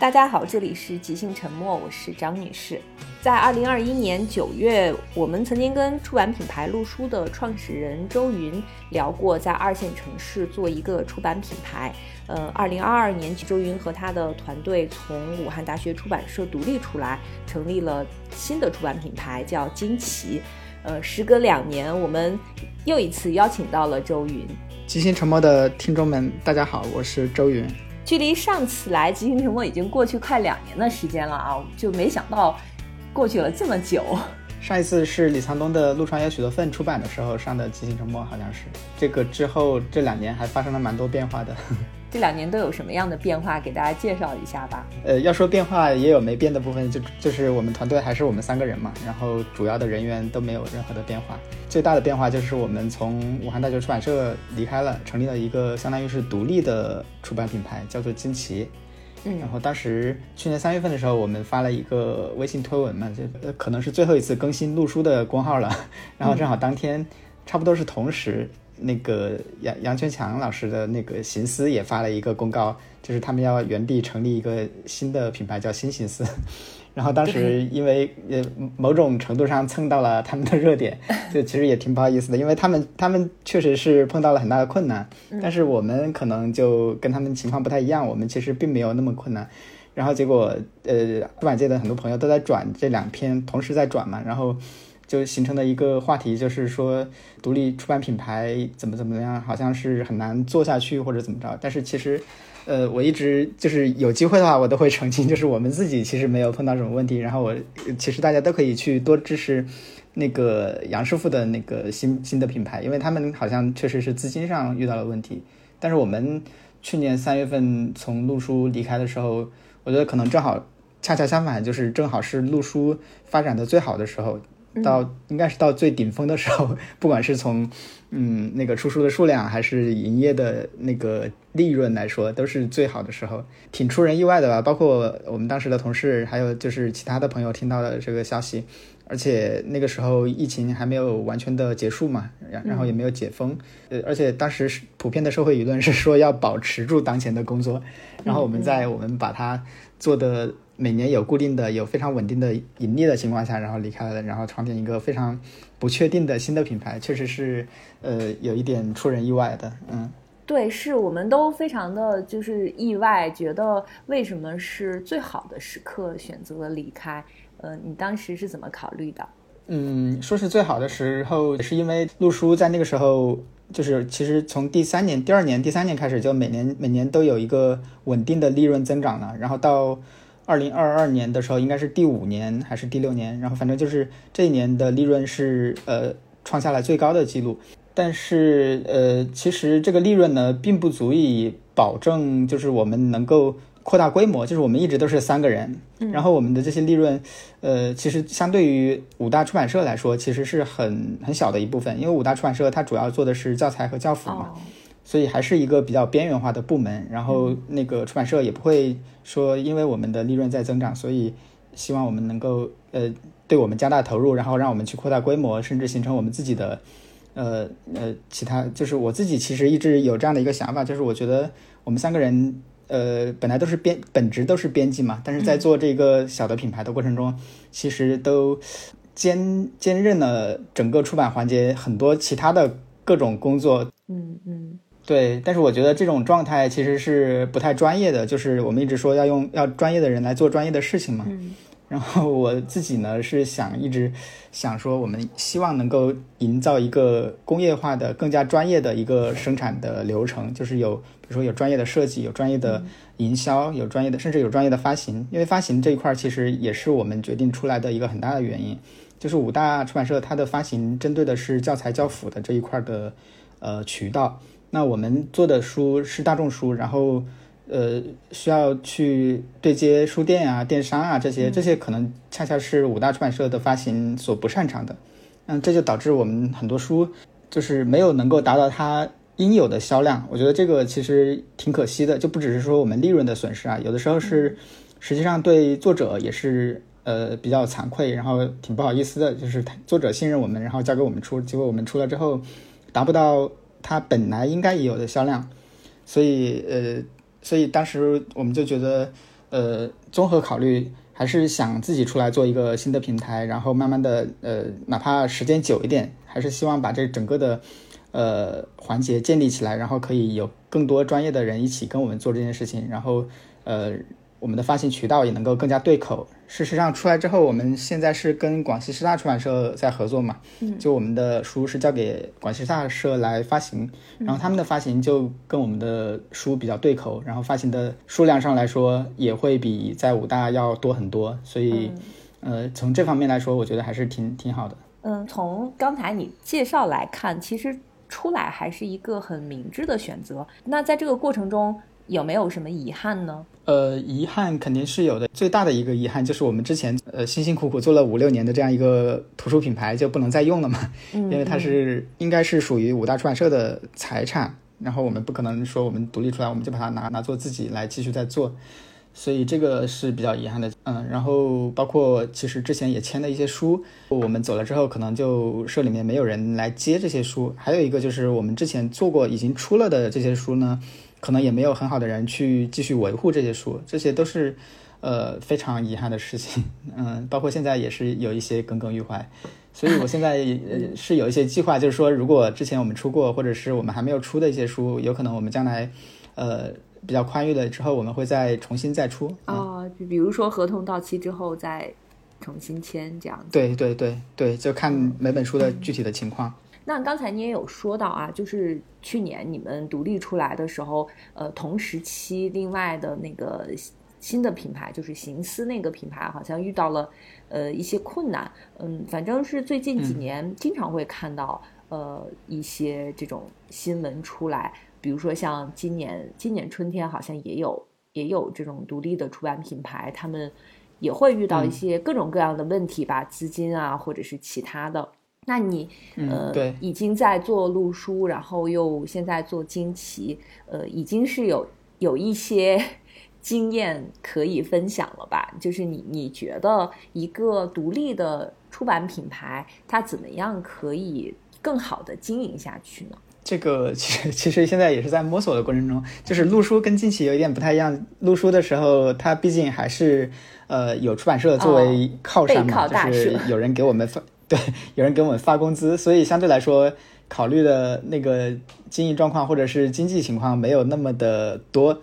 大家好，这里是即兴沉默，我是张女士。在二零二一年九月，我们曾经跟出版品牌陆书的创始人周云聊过，在二线城市做一个出版品牌。呃，二零二二年，周云和他的团队从武汉大学出版社独立出来，成立了新的出版品牌，叫惊奇。呃，时隔两年，我们又一次邀请到了周云。即兴沉默的听众们，大家好，我是周云。距离上次来即兴沉默已经过去快两年的时间了啊，就没想到过去了这么久。上一次是李沧东的《陆川有许多份》出版的时候上的即兴沉默，好像是。这个之后这两年还发生了蛮多变化的。这两年都有什么样的变化？给大家介绍一下吧。呃，要说变化，也有没变的部分，就就是我们团队还是我们三个人嘛，然后主要的人员都没有任何的变化。最大的变化就是我们从武汉大学出版社离开了，成立了一个相当于是独立的出版品牌，叫做金奇。嗯，然后当时去年三月份的时候，我们发了一个微信推文嘛，就可能是最后一次更新录书的公号了。然后正好当天，差不多是同时。那个杨杨全强老师的那个行思也发了一个公告，就是他们要原地成立一个新的品牌，叫新行思。然后当时因为呃某种程度上蹭到了他们的热点，就其实也挺不好意思的，因为他们他们确实是碰到了很大的困难，但是我们可能就跟他们情况不太一样，我们其实并没有那么困难。然后结果呃出版界的很多朋友都在转这两篇，同时在转嘛，然后。就形成了一个话题，就是说独立出版品牌怎么怎么样，好像是很难做下去或者怎么着。但是其实，呃，我一直就是有机会的话，我都会澄清，就是我们自己其实没有碰到什么问题。然后我其实大家都可以去多支持那个杨师傅的那个新新的品牌，因为他们好像确实是资金上遇到了问题。但是我们去年三月份从陆书离开的时候，我觉得可能正好恰恰相反，就是正好是陆书发展的最好的时候。到应该是到最顶峰的时候，不管是从嗯那个出书的数量，还是营业的那个利润来说，都是最好的时候，挺出人意外的吧？包括我们当时的同事，还有就是其他的朋友听到了这个消息，而且那个时候疫情还没有完全的结束嘛，然然后也没有解封，呃，而且当时普遍的社会舆论是说要保持住当前的工作，然后我们在我们把它做的。每年有固定的、有非常稳定的盈利的情况下，然后离开了，然后创建一个非常不确定的新的品牌，确实是呃有一点出人意外的。嗯，对，是我们都非常的就是意外，觉得为什么是最好的时刻选择了离开？呃，你当时是怎么考虑的？嗯，说是最好的时候，是因为陆叔在那个时候，就是其实从第三年、第二年、第三年开始，就每年每年都有一个稳定的利润增长了，然后到。二零二二年的时候，应该是第五年还是第六年？然后反正就是这一年的利润是呃创下了最高的记录。但是呃，其实这个利润呢，并不足以保证就是我们能够扩大规模。就是我们一直都是三个人，然后我们的这些利润，呃，其实相对于五大出版社来说，其实是很很小的一部分。因为五大出版社它主要做的是教材和教辅嘛。所以还是一个比较边缘化的部门，然后那个出版社也不会说，因为我们的利润在增长，所以希望我们能够呃对我们加大投入，然后让我们去扩大规模，甚至形成我们自己的呃呃其他。就是我自己其实一直有这样的一个想法，就是我觉得我们三个人呃本来都是编本职都是编辑嘛，但是在做这个小的品牌的过程中，其实都兼兼任了整个出版环节很多其他的各种工作。嗯嗯。对，但是我觉得这种状态其实是不太专业的，就是我们一直说要用要专业的人来做专业的事情嘛。嗯。然后我自己呢是想一直想说，我们希望能够营造一个工业化的、更加专业的一个生产的流程，就是有比如说有专业的设计、有专业的营销、有专业的甚至有专业的发行。因为发行这一块其实也是我们决定出来的一个很大的原因，就是五大出版社它的发行针对的是教材教辅的这一块的呃渠道。那我们做的书是大众书，然后，呃，需要去对接书店啊、电商啊这些，这些可能恰恰是五大出版社的发行所不擅长的，嗯，这就导致我们很多书就是没有能够达到它应有的销量。我觉得这个其实挺可惜的，就不只是说我们利润的损失啊，有的时候是实际上对作者也是呃比较惭愧，然后挺不好意思的，就是作者信任我们，然后交给我们出，结果我们出了之后达不到。它本来应该也有的销量，所以呃，所以当时我们就觉得，呃，综合考虑，还是想自己出来做一个新的平台，然后慢慢的，呃，哪怕时间久一点，还是希望把这整个的，呃，环节建立起来，然后可以有更多专业的人一起跟我们做这件事情，然后，呃。我们的发行渠道也能够更加对口。事实上，出来之后，我们现在是跟广西师大出版社在合作嘛，嗯，就我们的书是交给广西师大社来发行，然后他们的发行就跟我们的书比较对口，然后发行的数量上来说也会比在武大要多很多，所以，呃，从这方面来说，我觉得还是挺挺好的。嗯，从刚才你介绍来看，其实出来还是一个很明智的选择。那在这个过程中，有没有什么遗憾呢？呃，遗憾肯定是有的。最大的一个遗憾就是我们之前呃辛辛苦苦做了五六年的这样一个图书品牌就不能再用了嘛，因为它是应该是属于五大出版社的财产，然后我们不可能说我们独立出来我们就把它拿拿做自己来继续再做，所以这个是比较遗憾的。嗯，然后包括其实之前也签的一些书，我们走了之后可能就社里面没有人来接这些书。还有一个就是我们之前做过已经出了的这些书呢。可能也没有很好的人去继续维护这些书，这些都是，呃，非常遗憾的事情。嗯，包括现在也是有一些耿耿于怀，所以我现在呃是有一些计划，就是说，如果之前我们出过，或者是我们还没有出的一些书，有可能我们将来，呃，比较宽裕了之后，我们会再重新再出。啊，就比如说合同到期之后再重新签这样。对对对对，就看每本书的具体的情况。那刚才你也有说到啊，就是去年你们独立出来的时候，呃，同时期另外的那个新的品牌，就是行思那个品牌，好像遇到了呃一些困难。嗯，反正是最近几年经常会看到呃一些这种新闻出来，比如说像今年今年春天好像也有也有这种独立的出版品牌，他们也会遇到一些各种各样的问题吧，资金啊或者是其他的。那你呃，对已经在做录书，然后又现在做惊奇，呃，已经是有有一些 经验可以分享了吧？就是你你觉得一个独立的出版品牌，它怎么样可以更好的经营下去呢？这个其实 其实现在也是在摸索的过程中，就是录书跟惊奇有一点不太一样。录书的时候，它毕竟还是呃有出版社作为靠山嘛，就是有人给我们发。对，有人给我们发工资，所以相对来说，考虑的那个经营状况或者是经济情况没有那么的多。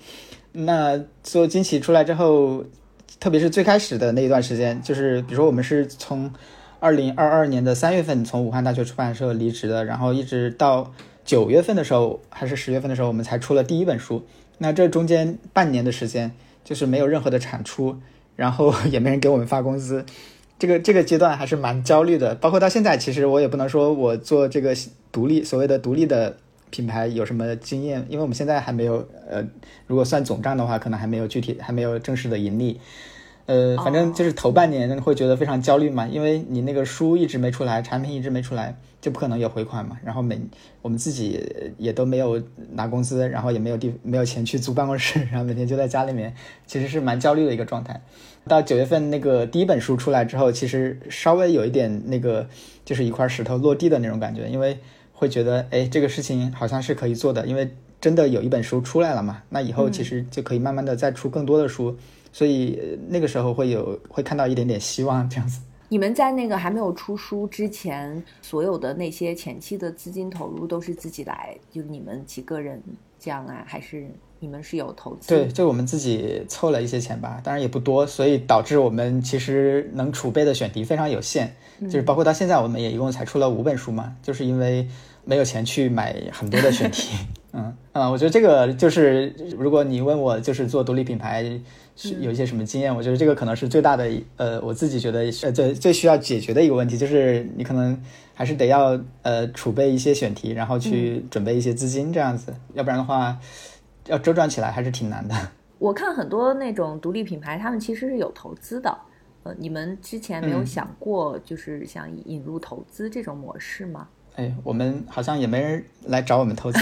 那做惊奇出来之后，特别是最开始的那一段时间，就是比如说我们是从二零二二年的三月份从武汉大学出版社离职的，然后一直到九月份的时候还是十月份的时候，我们才出了第一本书。那这中间半年的时间，就是没有任何的产出，然后 也没人给我们发工资。这个这个阶段还是蛮焦虑的，包括到现在，其实我也不能说我做这个独立所谓的独立的品牌有什么经验，因为我们现在还没有，呃，如果算总账的话，可能还没有具体还没有正式的盈利，呃，反正就是头半年会觉得非常焦虑嘛，因为你那个书一直没出来，产品一直没出来，就不可能有回款嘛，然后每我们自己也都没有拿工资，然后也没有地没有钱去租办公室，然后每天就在家里面，其实是蛮焦虑的一个状态。到九月份那个第一本书出来之后，其实稍微有一点那个，就是一块石头落地的那种感觉，因为会觉得，哎，这个事情好像是可以做的，因为真的有一本书出来了嘛，那以后其实就可以慢慢的再出更多的书，所以那个时候会有会看到一点点希望这样子。你们在那个还没有出书之前，所有的那些前期的资金投入都是自己来，就你们几个人这样啊，还是？你们是有投资？对，就我们自己凑了一些钱吧，当然也不多，所以导致我们其实能储备的选题非常有限，就是包括到现在我们也一共才出了五本书嘛，就是因为没有钱去买很多的选题。嗯嗯，我觉得这个就是如果你问我就是做独立品牌是有一些什么经验，我觉得这个可能是最大的呃，我自己觉得呃最最需要解决的一个问题，就是你可能还是得要呃储备一些选题，然后去准备一些资金这样子，要不然的话。要周转起来还是挺难的。我看很多那种独立品牌，他们其实是有投资的。呃，你们之前没有想过，就是想引入投资这种模式吗？哎，我们好像也没人来找我们投资。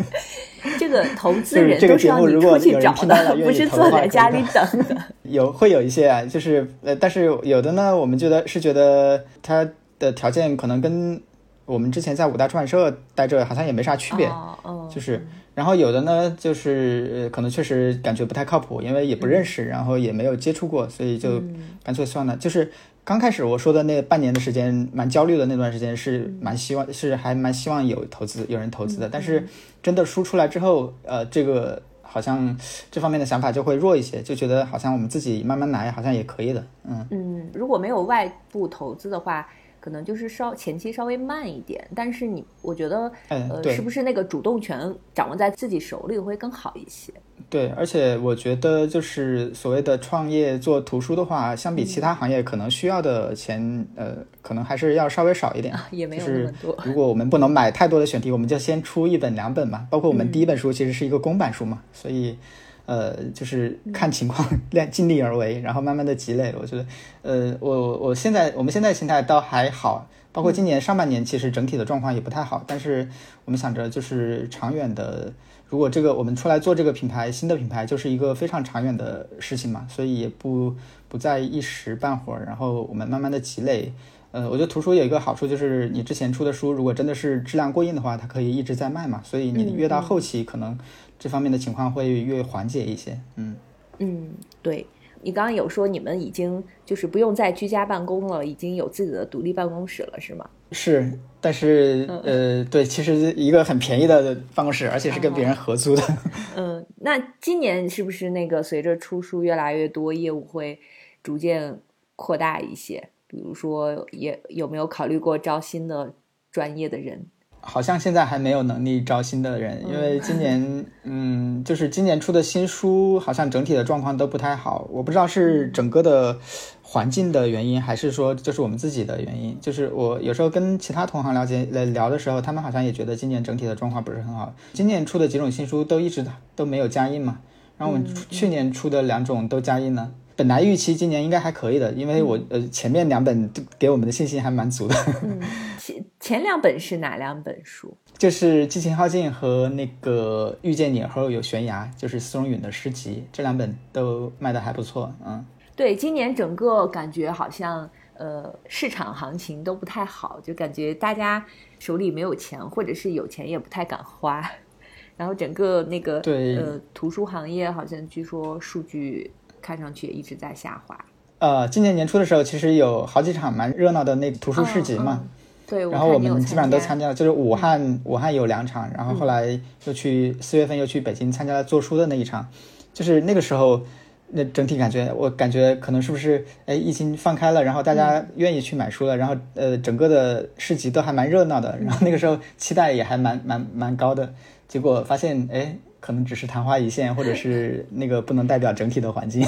这个投资人都是要你出去找的，不是坐在家里等的。有会有一些啊，就是呃，但是有的呢，我们觉得是觉得他的条件可能跟。我们之前在五大出版社待着，好像也没啥区别。哦，就是，然后有的呢，就是可能确实感觉不太靠谱，因为也不认识，然后也没有接触过，所以就干脆算了。就是刚开始我说的那半年的时间，蛮焦虑的那段时间，是蛮希望，是还蛮希望有投资，有人投资的。但是真的输出来之后，呃，这个。好像这方面的想法就会弱一些，就觉得好像我们自己慢慢来，好像也可以的。嗯嗯，如果没有外部投资的话，可能就是稍前期稍微慢一点。但是你，我觉得，呃，是不是那个主动权掌握在自己手里会更好一些？对，而且我觉得就是所谓的创业做图书的话，相比其他行业，可能需要的钱，呃，可能还是要稍微少一点。也没有那么多。如果我们不能买太多的选题，我们就先出一本两本嘛。包括我们第一本书其实是一个公版书嘛，所以，呃，就是看情况量尽力而为，然后慢慢的积累。我觉得，呃，我我现在我们现在心态倒还好，包括今年上半年其实整体的状况也不太好，但是我们想着就是长远的。如果这个我们出来做这个品牌，新的品牌就是一个非常长远的事情嘛，所以也不不在一时半会儿，然后我们慢慢的积累。呃，我觉得图书有一个好处就是，你之前出的书如果真的是质量过硬的话，它可以一直在卖嘛，所以你越到后期，可能这方面的情况会越缓解一些。嗯嗯，对。你刚刚有说你们已经就是不用再居家办公了，已经有自己的独立办公室了，是吗？是，但是呃，对，其实一个很便宜的办公室，而且是跟别人合租的。嗯，那今年是不是那个随着出书越来越多，业务会逐渐扩大一些？比如说，也有没有考虑过招新的专业的人？好像现在还没有能力招新的人，因为今年，嗯，就是今年出的新书，好像整体的状况都不太好。我不知道是整个的环境的原因，还是说就是我们自己的原因。就是我有时候跟其他同行了解来聊的时候，他们好像也觉得今年整体的状况不是很好。今年出的几种新书都一直都没有加印嘛，然后我们去年出的两种都加印了。本来预期今年应该还可以的，因为我呃前面两本给我们的信心还蛮足的。嗯，前前两本是哪两本书？就是《激情耗尽》和那个《遇见你后有悬崖》，就是司荣允的诗集，这两本都卖的还不错。嗯，对，今年整个感觉好像呃市场行情都不太好，就感觉大家手里没有钱，或者是有钱也不太敢花。然后整个那个对呃图书行业好像据说数据。看上去也一直在下滑。呃，今年年初的时候，其实有好几场蛮热闹的那图书市集嘛。对，然后我们基本上都参加了，就是武汉，武汉有两场，然后后来又去四月份又去北京参加了做书的那一场。就是那个时候，那整体感觉，我感觉可能是不是哎疫情放开了，然后大家愿意去买书了，然后呃整个的市集都还蛮热闹的，然后那个时候期待也还蛮蛮蛮高的，结果发现哎。可能只是昙花一现，或者是那个不能代表整体的环境。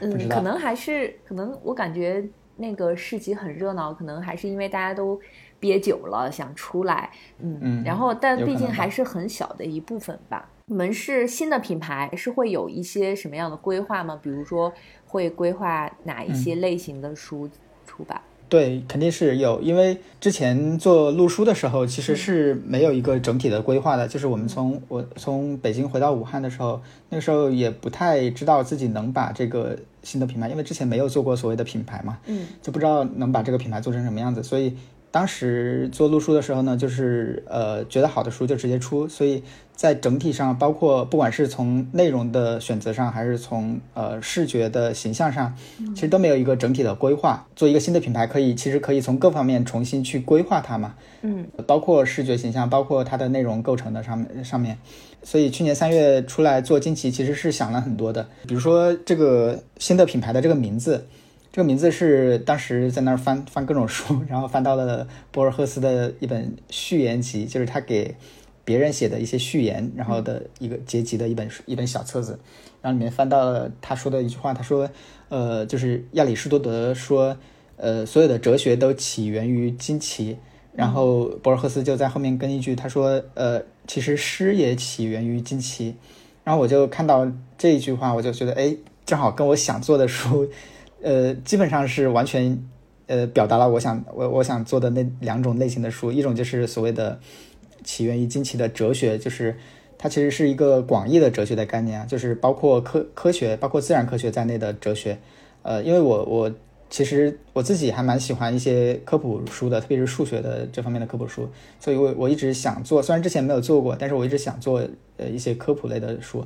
嗯，可能还是可能，我感觉那个市集很热闹，可能还是因为大家都憋久了想出来。嗯嗯。然后，但毕竟还是很小的一部分吧。你们是新的品牌，是会有一些什么样的规划吗？比如说，会规划哪一些类型的书出版？对，肯定是有，因为之前做录书的时候，其实是没有一个整体的规划的。就是我们从我从北京回到武汉的时候，那个时候也不太知道自己能把这个新的品牌，因为之前没有做过所谓的品牌嘛，嗯，就不知道能把这个品牌做成什么样子，所以。当时做录书的时候呢，就是呃觉得好的书就直接出，所以在整体上，包括不管是从内容的选择上，还是从呃视觉的形象上，其实都没有一个整体的规划。做一个新的品牌，可以其实可以从各方面重新去规划它嘛，嗯，包括视觉形象，包括它的内容构成的上面上面。所以去年三月出来做惊奇，其实是想了很多的，比如说这个新的品牌的这个名字。这个名字是当时在那儿翻翻各种书，然后翻到了博尔赫斯的一本序言集，就是他给别人写的一些序言，然后的一个结集的一本书，一本小册子。然后里面翻到了他说的一句话，他说：“呃，就是亚里士多德说，呃，所有的哲学都起源于惊奇。”然后博尔赫斯就在后面跟一句，他说：“呃，其实诗也起源于惊奇。”然后我就看到这一句话，我就觉得，哎，正好跟我想做的书。呃，基本上是完全，呃，表达了我想我我想做的那两种类型的书，一种就是所谓的起源于惊奇的哲学，就是它其实是一个广义的哲学的概念啊，就是包括科科学、包括自然科学在内的哲学。呃，因为我我其实我自己还蛮喜欢一些科普书的，特别是数学的这方面的科普书，所以我我一直想做，虽然之前没有做过，但是我一直想做呃一些科普类的书。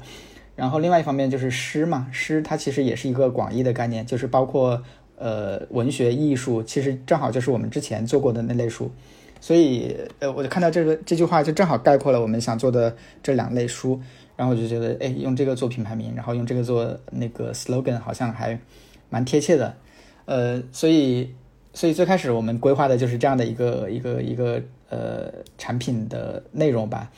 然后另外一方面就是诗嘛，诗它其实也是一个广义的概念，就是包括呃文学艺术，其实正好就是我们之前做过的那类书。所以呃我就看到这个这句话就正好概括了我们想做的这两类书，然后我就觉得哎用这个做品牌名，然后用这个做那个 slogan 好像还蛮贴切的。呃，所以所以最开始我们规划的就是这样的一个一个一个呃产品的内容吧。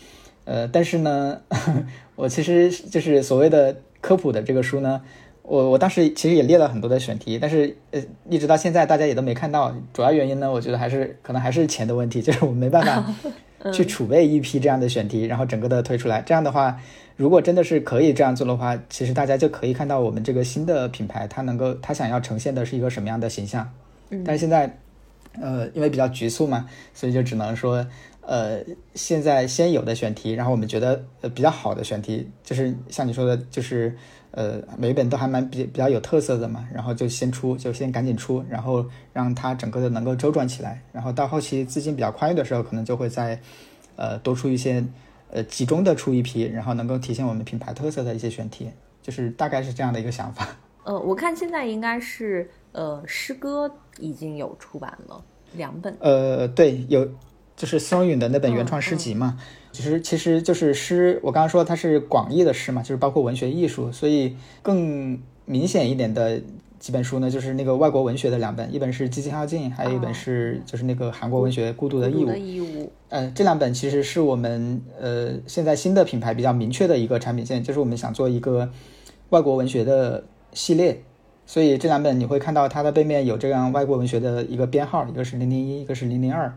呃，但是呢，我其实就是所谓的科普的这个书呢，我我当时其实也列了很多的选题，但是呃，一直到现在大家也都没看到。主要原因呢，我觉得还是可能还是钱的问题，就是我们没办法 去储备一批这样的选题，然后整个的推出来。这样的话，如果真的是可以这样做的话，其实大家就可以看到我们这个新的品牌，它能够它想要呈现的是一个什么样的形象。但是现在，呃，因为比较局促嘛，所以就只能说。呃，现在先有的选题，然后我们觉得呃比较好的选题，就是像你说的，就是呃每一本都还蛮比比较有特色的嘛，然后就先出，就先赶紧出，然后让它整个的能够周转起来，然后到后期资金比较宽裕的时候，可能就会再呃多出一些呃集中的出一批，然后能够体现我们品牌特色的一些选题，就是大概是这样的一个想法。呃，我看现在应该是呃诗歌已经有出版了两本。呃，对，有。就是松允的那本原创诗集嘛，其实其实就是诗。我刚刚说它是广义的诗嘛，就是包括文学艺术，所以更明显一点的几本书呢，就是那个外国文学的两本，一本是《激情耗尽》，还有一本是就是那个韩国文学《孤独的义务》。义务。呃，这两本其实是我们呃现在新的品牌比较明确的一个产品线，就是我们想做一个外国文学的系列，所以这两本你会看到它的背面有这样外国文学的一个编号，一个是零零一，一个是零零二。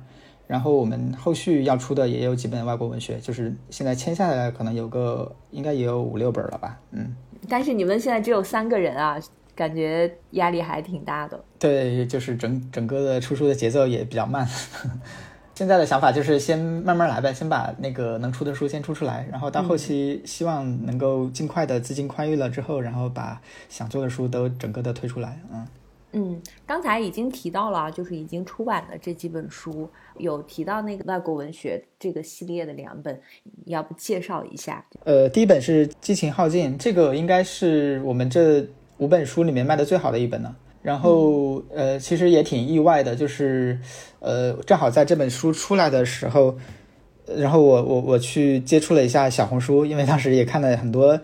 然后我们后续要出的也有几本外国文学，就是现在签下来可能有个，应该也有五六本了吧，嗯。但是你们现在只有三个人啊，感觉压力还挺大的。对，就是整整个的出书的节奏也比较慢。现在的想法就是先慢慢来呗，先把那个能出的书先出出来，然后到后期希望能够尽快的资金宽裕了之后，然后把想做的书都整个的推出来，嗯。嗯，刚才已经提到了，就是已经出版的这几本书，有提到那个外国文学这个系列的两本，要不介绍一下？呃，第一本是《激情耗尽》，这个应该是我们这五本书里面卖的最好的一本了。然后，呃，其实也挺意外的，就是，呃，正好在这本书出来的时候，然后我我我去接触了一下小红书，因为当时也看了很多。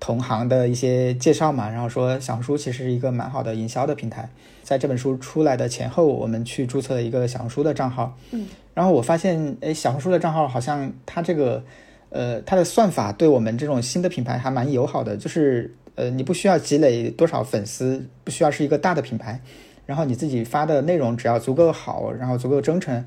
同行的一些介绍嘛，然后说小红书其实是一个蛮好的营销的平台。在这本书出来的前后，我们去注册了一个小红书的账号，嗯，然后我发现，哎，小红书的账号好像它这个，呃，它的算法对我们这种新的品牌还蛮友好的，就是呃，你不需要积累多少粉丝，不需要是一个大的品牌，然后你自己发的内容只要足够好，然后足够真诚，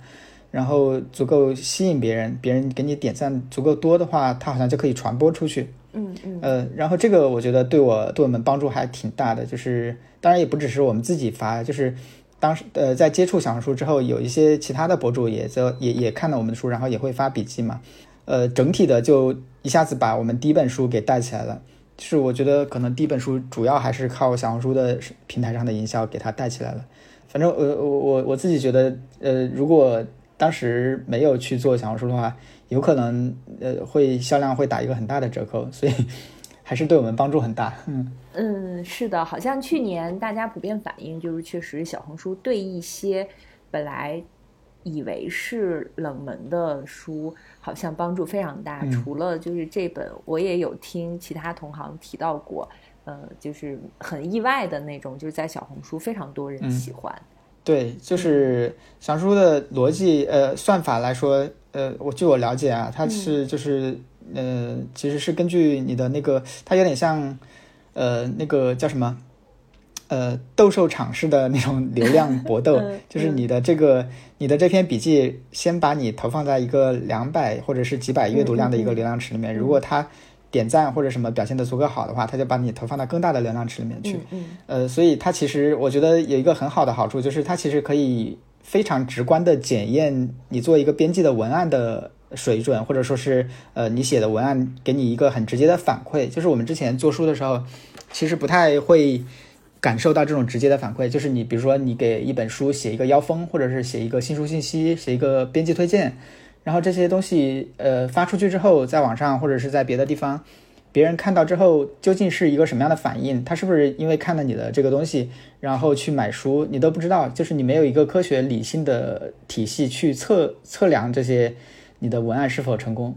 然后足够吸引别人，别人给你点赞足够多的话，它好像就可以传播出去。嗯嗯，呃，然后这个我觉得对我对我们帮助还挺大的，就是当然也不只是我们自己发，就是当时呃在接触小红书之后，有一些其他的博主也在也也看了我们的书，然后也会发笔记嘛，呃，整体的就一下子把我们第一本书给带起来了。就是我觉得可能第一本书主要还是靠小红书的平台上的营销给它带起来了。反正我我我我自己觉得，呃，如果当时没有去做小红书的话。有可能呃会销量会打一个很大的折扣，所以还是对我们帮助很大。嗯嗯，是的，好像去年大家普遍反映就是，确实小红书对一些本来以为是冷门的书，好像帮助非常大。除了就是这本，我也有听其他同行提到过，呃，就是很意外的那种，就是在小红书非常多人喜欢。对，就是小红书的逻辑呃算法来说。呃，我据我了解啊，它是就是呃，其实是根据你的那个，它有点像呃那个叫什么呃斗兽场式的那种 流量搏斗，就是你的这个你的这篇笔记，先把你投放在一个两百或者是几百阅读量的一个流量池里面，如果它点赞或者什么表现的足够好的话，它就把你投放到更大的流量池里面去。呃，所以它其实我觉得有一个很好的好处，就是它其实可以。非常直观的检验你做一个编辑的文案的水准，或者说是呃你写的文案给你一个很直接的反馈。就是我们之前做书的时候，其实不太会感受到这种直接的反馈，就是你比如说你给一本书写一个腰封，或者是写一个新书信息，写一个编辑推荐，然后这些东西呃发出去之后，在网上或者是在别的地方，别人看到之后究竟是一个什么样的反应？他是不是因为看了你的这个东西，然后去买书？你都不知道，就是你没有一个科学理性的体系去测测量这些你的文案是否成功。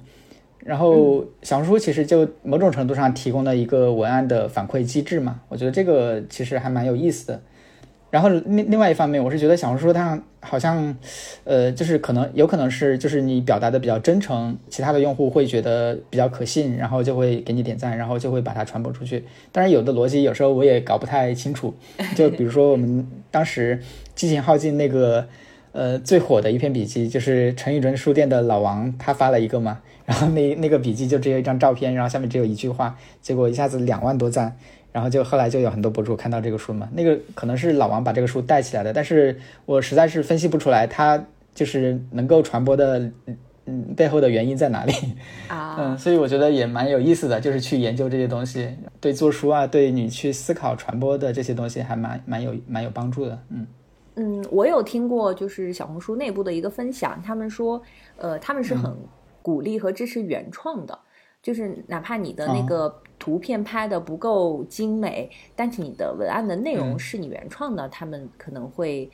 然后小红书其实就某种程度上提供了一个文案的反馈机制嘛，我觉得这个其实还蛮有意思的。然后另另外一方面，我是觉得小红书它好像，呃，就是可能有可能是就是你表达的比较真诚，其他的用户会觉得比较可信，然后就会给你点赞，然后就会把它传播出去。当然有的逻辑有时候我也搞不太清楚，就比如说我们当时激情耗尽那个呃最火的一篇笔记，就是陈宇珍书店的老王他发了一个嘛。然后那那个笔记就只有一张照片，然后下面只有一句话，结果一下子两万多赞，然后就后来就有很多博主看到这个书嘛，那个可能是老王把这个书带起来的，但是我实在是分析不出来他就是能够传播的，嗯背后的原因在哪里啊？嗯，所以我觉得也蛮有意思的，就是去研究这些东西，对做书啊，对你去思考传播的这些东西还蛮蛮有蛮有帮助的，嗯嗯，我有听过就是小红书内部的一个分享，他们说，呃，他们是很。鼓励和支持原创的，就是哪怕你的那个图片拍的不够精美，但是你的文案的内容是你原创的，他们可能会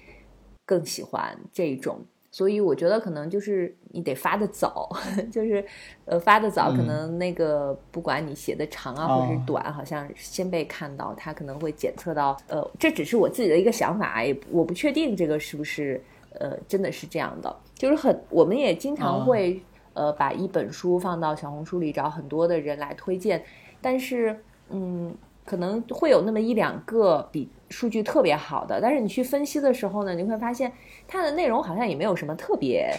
更喜欢这种。所以我觉得可能就是你得发的早，就是呃发的早，可能那个不管你写的长啊或者是短，好像先被看到，他可能会检测到。呃，这只是我自己的一个想法，也我不确定这个是不是呃真的是这样的。就是很，我们也经常会。呃，把一本书放到小红书里，找很多的人来推荐，但是，嗯，可能会有那么一两个比数据特别好的，但是你去分析的时候呢，你会发现它的内容好像也没有什么特别，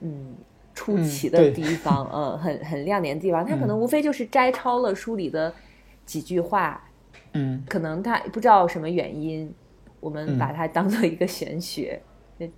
嗯，出奇的地。方，嗯，很很亮点的地方，它可能无非就是摘抄了书里的几句话，嗯，可能它不知道什么原因，我们把它当做一个玄学。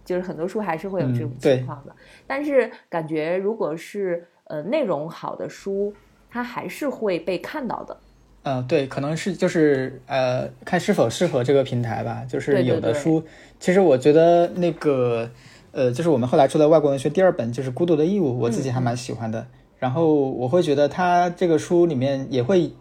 就是很多书还是会有这种情况的，但是感觉如果是呃内容好的书，它还是会被看到的。嗯，对，可能是就是呃看是否适合这个平台吧。就是有的书，其实我觉得那个呃，就是我们后来出的外国文学第二本就是《孤独的义务》，我自己还蛮喜欢的。然后我会觉得它这个书里面也会，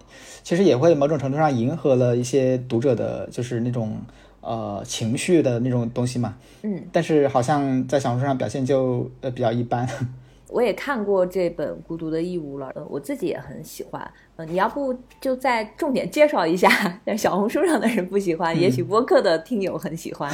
其实也会某种程度上迎合了一些读者的，就是那种。呃，情绪的那种东西嘛，嗯，但是好像在小红书上表现就呃比较一般。我也看过这本《孤独的义务》了，呃，我自己也很喜欢。呃，你要不就再重点介绍一下？小红书上的人不喜欢，也许播客的听友很喜欢。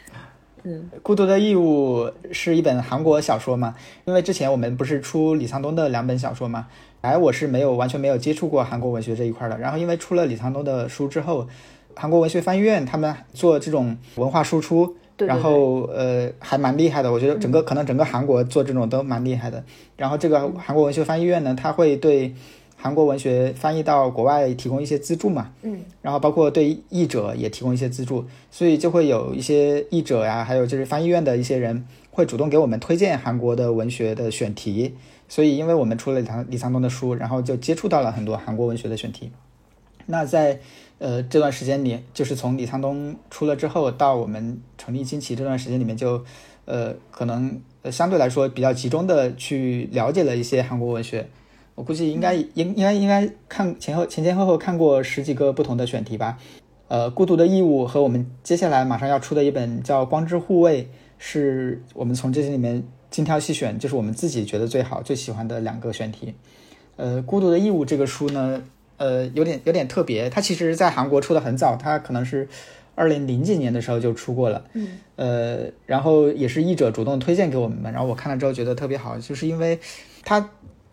嗯，《孤独的义务》是一本韩国小说嘛？因为之前我们不是出李沧东的两本小说嘛？哎，我是没有完全没有接触过韩国文学这一块的。然后因为出了李沧东的书之后。韩国文学翻译院他们做这种文化输出，然后呃还蛮厉害的。我觉得整个可能整个韩国做这种都蛮厉害的。然后这个韩国文学翻译院呢，他会对韩国文学翻译到国外提供一些资助嘛，嗯，然后包括对译者也提供一些资助，所以就会有一些译者呀，还有就是翻译院的一些人会主动给我们推荐韩国的文学的选题。所以因为我们出了李李沧东的书，然后就接触到了很多韩国文学的选题。那在呃，这段时间里，就是从李沧东出了之后，到我们成立金奇这段时间里面，就，呃，可能相对来说比较集中的去了解了一些韩国文学。我估计应该应应该应该看前后前前后后看过十几个不同的选题吧。呃，孤独的义务和我们接下来马上要出的一本叫《光之护卫》，是我们从这些里面精挑细选，就是我们自己觉得最好最喜欢的两个选题。呃，孤独的义务这个书呢。呃，有点有点特别，它其实在韩国出的很早，它可能是二零零几年的时候就出过了。嗯，呃，然后也是译者主动推荐给我们，然后我看了之后觉得特别好，就是因为它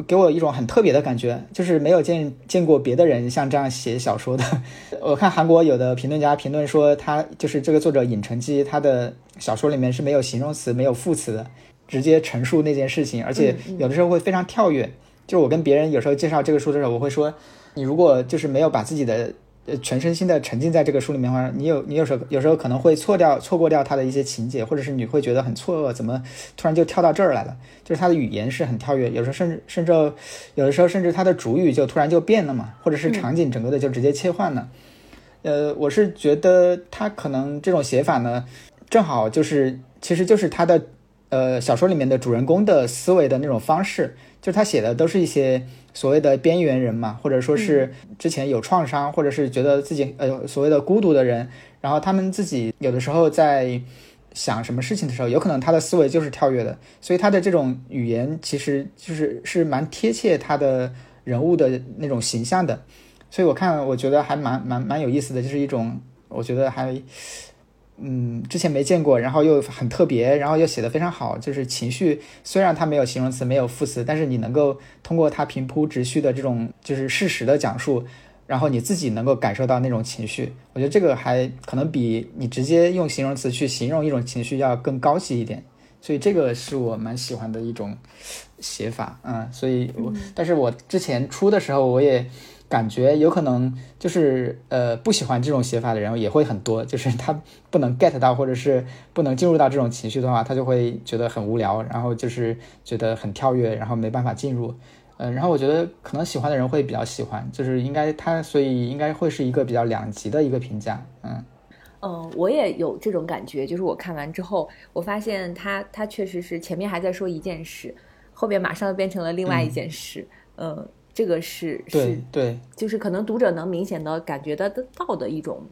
给我一种很特别的感觉，就是没有见见过别的人像这样写小说的。我看韩国有的评论家评论说，他就是这个作者尹成基，他的小说里面是没有形容词、没有副词的，直接陈述那件事情，而且有的时候会非常跳跃。就是我跟别人有时候介绍这个书的时候，我会说。你如果就是没有把自己的呃全身心的沉浸在这个书里面的话，你有你有时候有时候可能会错掉错过掉它的一些情节，或者是你会觉得很错愕，怎么突然就跳到这儿来了？就是它的语言是很跳跃，有时候甚至甚至有的时候甚至它的主语就突然就变了嘛，或者是场景整个的就直接切换了。呃，我是觉得它可能这种写法呢，正好就是其实就是它的呃小说里面的主人公的思维的那种方式，就是他写的都是一些所谓的边缘人嘛，或者说是之前有创伤，或者是觉得自己呃所谓的孤独的人，然后他们自己有的时候在想什么事情的时候，有可能他的思维就是跳跃的，所以他的这种语言其实就是是蛮贴切他的人物的那种形象的。所以我看，我觉得还蛮蛮蛮有意思的，就是一种我觉得还，嗯，之前没见过，然后又很特别，然后又写的非常好，就是情绪虽然它没有形容词，没有副词，但是你能够通过它平铺直叙的这种就是事实的讲述，然后你自己能够感受到那种情绪，我觉得这个还可能比你直接用形容词去形容一种情绪要更高级一点，所以这个是我蛮喜欢的一种写法，嗯，所以我但是我之前出的时候我也。感觉有可能就是呃不喜欢这种写法的人也会很多，就是他不能 get 到或者是不能进入到这种情绪的话，他就会觉得很无聊，然后就是觉得很跳跃，然后没办法进入。嗯，然后我觉得可能喜欢的人会比较喜欢，就是应该他所以应该会是一个比较两极的一个评价。嗯嗯，我也有这种感觉，就是我看完之后，我发现他他确实是前面还在说一件事，后面马上又变成了另外一件事。嗯。这个是是，对，就是可能读者能明显的感觉得到的一种，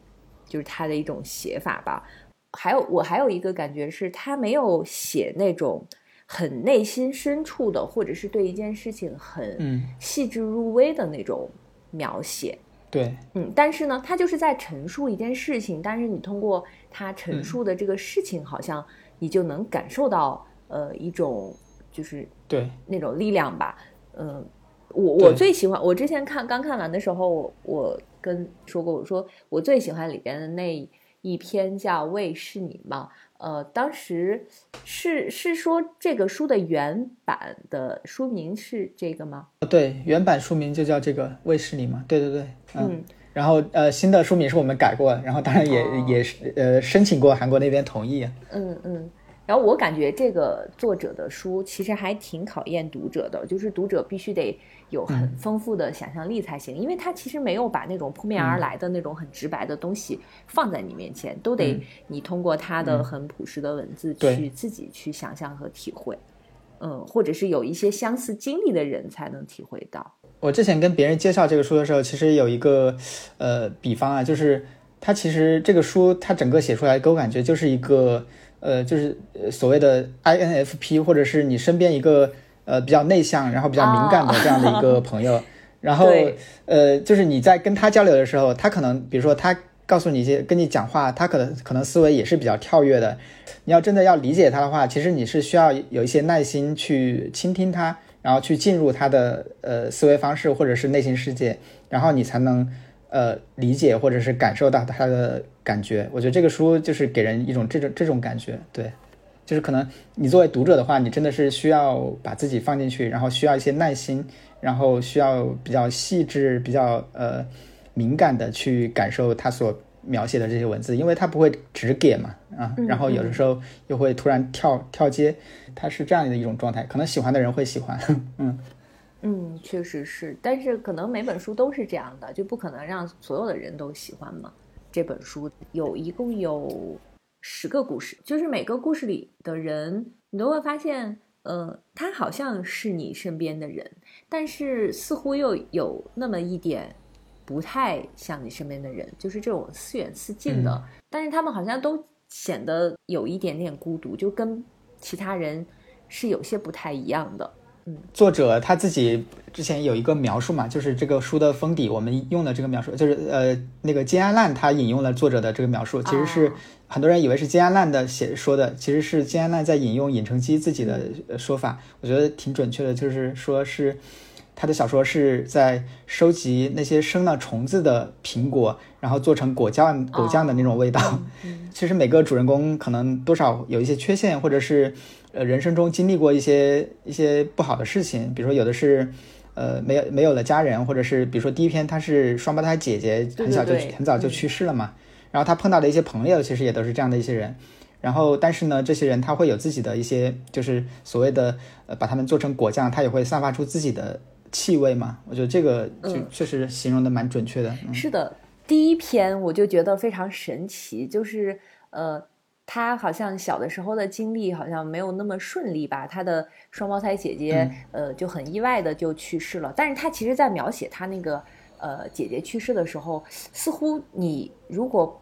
就是他的一种写法吧。还有我还有一个感觉是，他没有写那种很内心深处的，或者是对一件事情很细致入微的那种描写。对，嗯，但是呢，他就是在陈述一件事情，但是你通过他陈述的这个事情，好像你就能感受到呃一种就是对那种力量吧，嗯。我我最喜欢，我之前看刚看完的时候，我我跟说过，我说我最喜欢里边的那一篇叫《为是你吗》。呃，当时是是说这个书的原版的书名是这个吗？对，原版书名就叫这个《为是你吗》。对对对，嗯。然后呃，新的书名是我们改过，然后当然也也是呃申请过韩国那边同意。嗯嗯。然后我感觉这个作者的书其实还挺考验读者的，就是读者必须得。有很丰富的想象力才行，因为他其实没有把那种扑面而来的那种很直白的东西放在你面前，都得你通过他的很朴实的文字去自己去想象和体会，嗯，或者是有一些相似经历的人才能体会到。我之前跟别人介绍这个书的时候，其实有一个呃比方啊，就是他其实这个书他整个写出来给我感觉就是一个呃就是所谓的 INFP，或者是你身边一个。呃，比较内向，然后比较敏感的这样的一个 朋友，然后呃，就是你在跟他交流的时候，他可能比如说他告诉你一些跟你讲话，他可能可能思维也是比较跳跃的。你要真的要理解他的话，其实你是需要有一些耐心去倾听他，然后去进入他的呃思维方式或者是内心世界，然后你才能呃理解或者是感受到他的感觉。我觉得这个书就是给人一种这种这种感觉，对。就是可能你作为读者的话，你真的是需要把自己放进去，然后需要一些耐心，然后需要比较细致、比较呃敏感的去感受他所描写的这些文字，因为他不会直给嘛啊，然后有的时候又会突然跳跳接，他是这样的一种状态，可能喜欢 的人会喜欢，嗯嗯，确实是，但是可能每本书都是这样的，就不可能让所有的人都喜欢嘛。这本书有一共有。十个故事，就是每个故事里的人，你都会发现，呃，他好像是你身边的人，但是似乎又有那么一点不太像你身边的人，就是这种似远似近的。但是他们好像都显得有一点点孤独，就跟其他人是有些不太一样的。嗯，作者他自己之前有一个描述嘛，就是这个书的封底，我们用的这个描述，就是呃，那个金安烂他引用了作者的这个描述，其实是很多人以为是金安烂的写说的，其实是金安烂在引用尹成基自己的说法，我觉得挺准确的，就是说是他的小说是在收集那些生了虫子的苹果，然后做成果酱果酱的那种味道。其实每个主人公可能多少有一些缺陷，或者是。呃，人生中经历过一些一些不好的事情，比如说有的是，呃，没有没有了家人，或者是比如说第一篇他是双胞胎姐姐，很小就很早就去世了嘛。然后他碰到的一些朋友，其实也都是这样的一些人。然后但是呢，这些人他会有自己的一些，就是所谓的呃，把他们做成果酱，他也会散发出自己的气味嘛。我觉得这个就确实形容的蛮准确的。是的。第一篇我就觉得非常神奇，就是呃，他好像小的时候的经历好像没有那么顺利吧，他的双胞胎姐姐呃就很意外的就去世了。但是他其实在描写他那个呃姐姐去世的时候，似乎你如果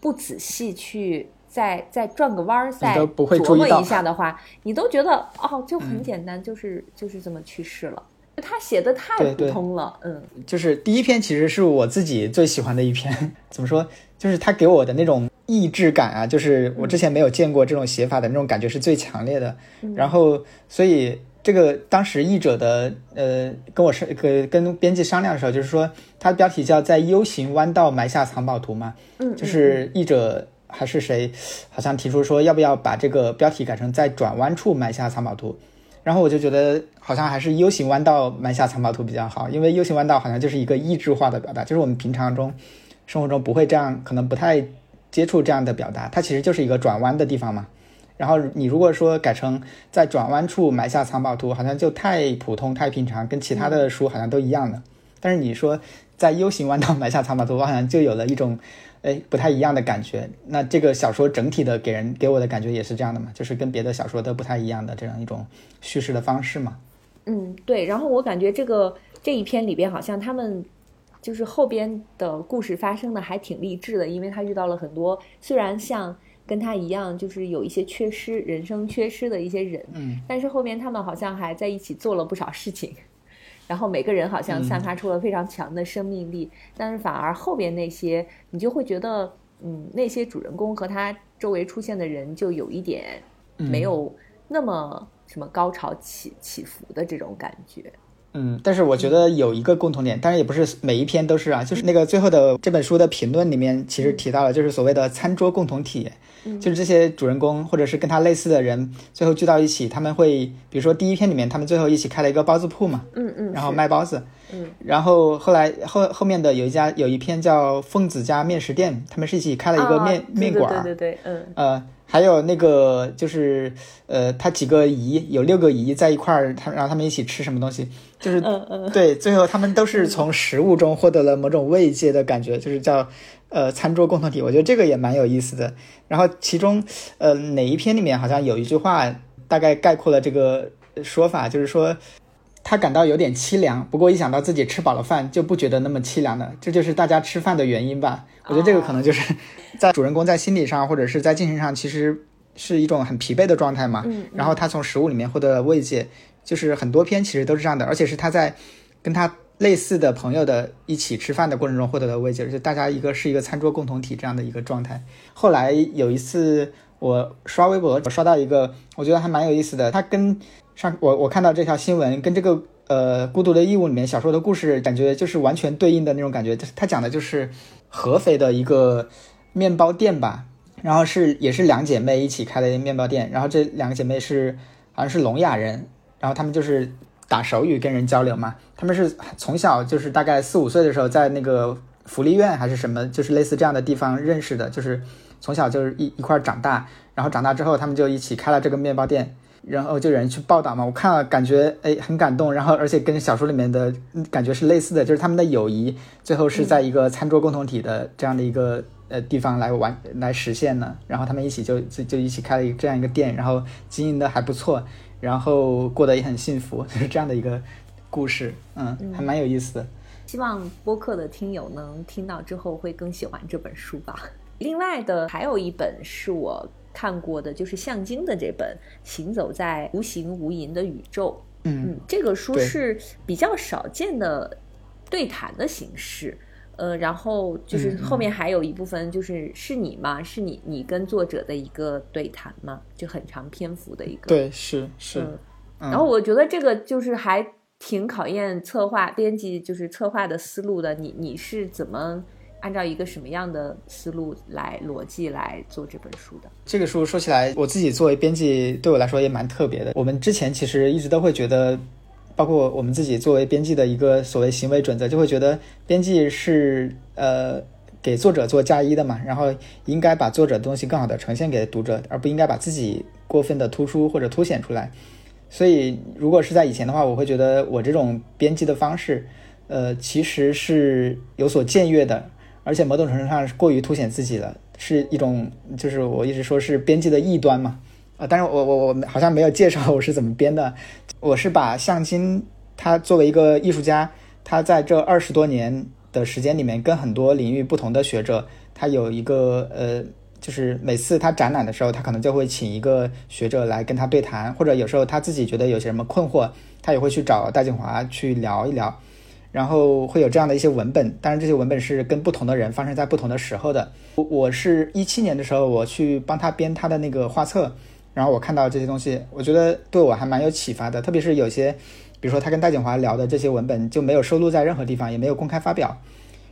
不仔细去再再转个弯儿，再琢磨一下的话，你都觉得哦，就很简单，就是就是这么去世了。他写的太普通了，嗯，就是第一篇其实是我自己最喜欢的一篇。怎么说？就是他给我的那种意志感啊，就是我之前没有见过这种写法的那种感觉是最强烈的。然后，所以这个当时译者的呃跟我是跟跟编辑商量的时候，就是说他的标题叫在 U 型弯道埋下藏宝图嘛，嗯，就是译者还是谁好像提出说要不要把这个标题改成在转弯处埋下藏宝图。然后我就觉得好像还是 U 型弯道埋下藏宝图比较好，因为 U 型弯道好像就是一个意志化的表达，就是我们平常中生活中不会这样，可能不太接触这样的表达，它其实就是一个转弯的地方嘛。然后你如果说改成在转弯处埋下藏宝图，好像就太普通、太平常，跟其他的书好像都一样的。但是你说在 U 型弯道埋下藏宝图，好像就有了一种。哎，不太一样的感觉。那这个小说整体的给人给我的感觉也是这样的嘛，就是跟别的小说都不太一样的这样一种叙事的方式嘛。嗯，对。然后我感觉这个这一篇里边好像他们就是后边的故事发生的还挺励志的，因为他遇到了很多虽然像跟他一样就是有一些缺失、人生缺失的一些人，嗯，但是后面他们好像还在一起做了不少事情。然后每个人好像散发出了非常强的生命力，但是反而后边那些你就会觉得，嗯，那些主人公和他周围出现的人就有一点没有那么什么高潮起起伏的这种感觉。嗯，但是我觉得有一个共同点，当然也不是每一篇都是啊，就是那个最后的这本书的评论里面，其实提到了就是所谓的餐桌共同体，就是这些主人公或者是跟他类似的人，最后聚到一起，他们会比如说第一篇里面，他们最后一起开了一个包子铺嘛，嗯嗯，然后卖包子，嗯，然后后来后后面的有一家有一篇叫凤子家面食店，他们是一起开了一个面面馆，对对对，嗯，呃。还有那个就是，呃，他几个姨有六个姨在一块儿，他然后他们一起吃什么东西，就是对，最后他们都是从食物中获得了某种慰藉的感觉，就是叫呃餐桌共同体。我觉得这个也蛮有意思的。然后其中呃哪一篇里面好像有一句话大概概括了这个说法，就是说。他感到有点凄凉，不过一想到自己吃饱了饭，就不觉得那么凄凉了。这就是大家吃饭的原因吧？我觉得这个可能就是在主人公在心理上或者是在精神上，其实是一种很疲惫的状态嘛。然后他从食物里面获得了慰藉，就是很多篇其实都是这样的，而且是他在跟他类似的朋友的一起吃饭的过程中获得的慰藉，就大家一个是一个餐桌共同体这样的一个状态。后来有一次我刷微博，我刷到一个我觉得还蛮有意思的，他跟。上我我看到这条新闻跟这个呃《孤独的义务》里面小说的故事，感觉就是完全对应的那种感觉。他讲的就是合肥的一个面包店吧，然后是也是两姐妹一起开的面包店，然后这两个姐妹是好像是聋哑人，然后他们就是打手语跟人交流嘛。他们是从小就是大概四五岁的时候在那个福利院还是什么，就是类似这样的地方认识的，就是从小就是一一块长大，然后长大之后他们就一起开了这个面包店。然后就有人去报道嘛，我看了感觉哎很感动，然后而且跟小说里面的感觉是类似的，就是他们的友谊最后是在一个餐桌共同体的这样的一个呃地方来完来实现的，然后他们一起就就就一起开了一这样一个店，然后经营的还不错，然后过得也很幸福，就是这样的一个故事，嗯，还蛮有意思的。希望播客的听友能听到之后会更喜欢这本书吧。另外的还有一本是我。看过的就是向京的这本《行走在无形无垠的宇宙》。嗯，这个书是比较少见的对谈的形式。呃，然后就是后面还有一部分就是是你吗？是你你跟作者的一个对谈吗？就很长篇幅的一个。对，是是。然后我觉得这个就是还挺考验策划编辑，就是策划的思路的。你你是怎么？按照一个什么样的思路来逻辑来做这本书的？这个书说起来，我自己作为编辑，对我来说也蛮特别的。我们之前其实一直都会觉得，包括我们自己作为编辑的一个所谓行为准则，就会觉得编辑是呃给作者做嫁衣的嘛，然后应该把作者的东西更好的呈现给读者，而不应该把自己过分的突出或者凸显出来。所以如果是在以前的话，我会觉得我这种编辑的方式，呃，其实是有所僭越的。而且某种程度上是过于凸显自己了，是一种就是我一直说是编辑的异端嘛。啊，但是我我我好像没有介绍我是怎么编的，我是把向金他作为一个艺术家，他在这二十多年的时间里面，跟很多领域不同的学者，他有一个呃。就是每次他展览的时候，他可能就会请一个学者来跟他对谈，或者有时候他自己觉得有些什么困惑，他也会去找戴锦华去聊一聊，然后会有这样的一些文本。当然，这些文本是跟不同的人发生在不同的时候的。我我是一七年的时候，我去帮他编他的那个画册，然后我看到这些东西，我觉得对我还蛮有启发的。特别是有些，比如说他跟戴锦华聊的这些文本就没有收录在任何地方，也没有公开发表。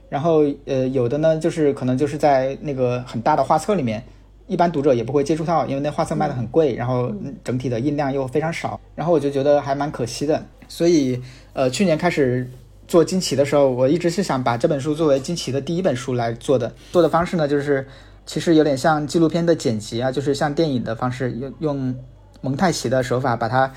然后，呃，有的呢，就是可能就是在那个很大的画册里面，一般读者也不会接触到，因为那画册卖的很贵，然后整体的印量又非常少，然后我就觉得还蛮可惜的。所以，呃，去年开始做惊奇的时候，我一直是想把这本书作为惊奇的第一本书来做的。做的方式呢，就是其实有点像纪录片的剪辑啊，就是像电影的方式，用用蒙太奇的手法把它。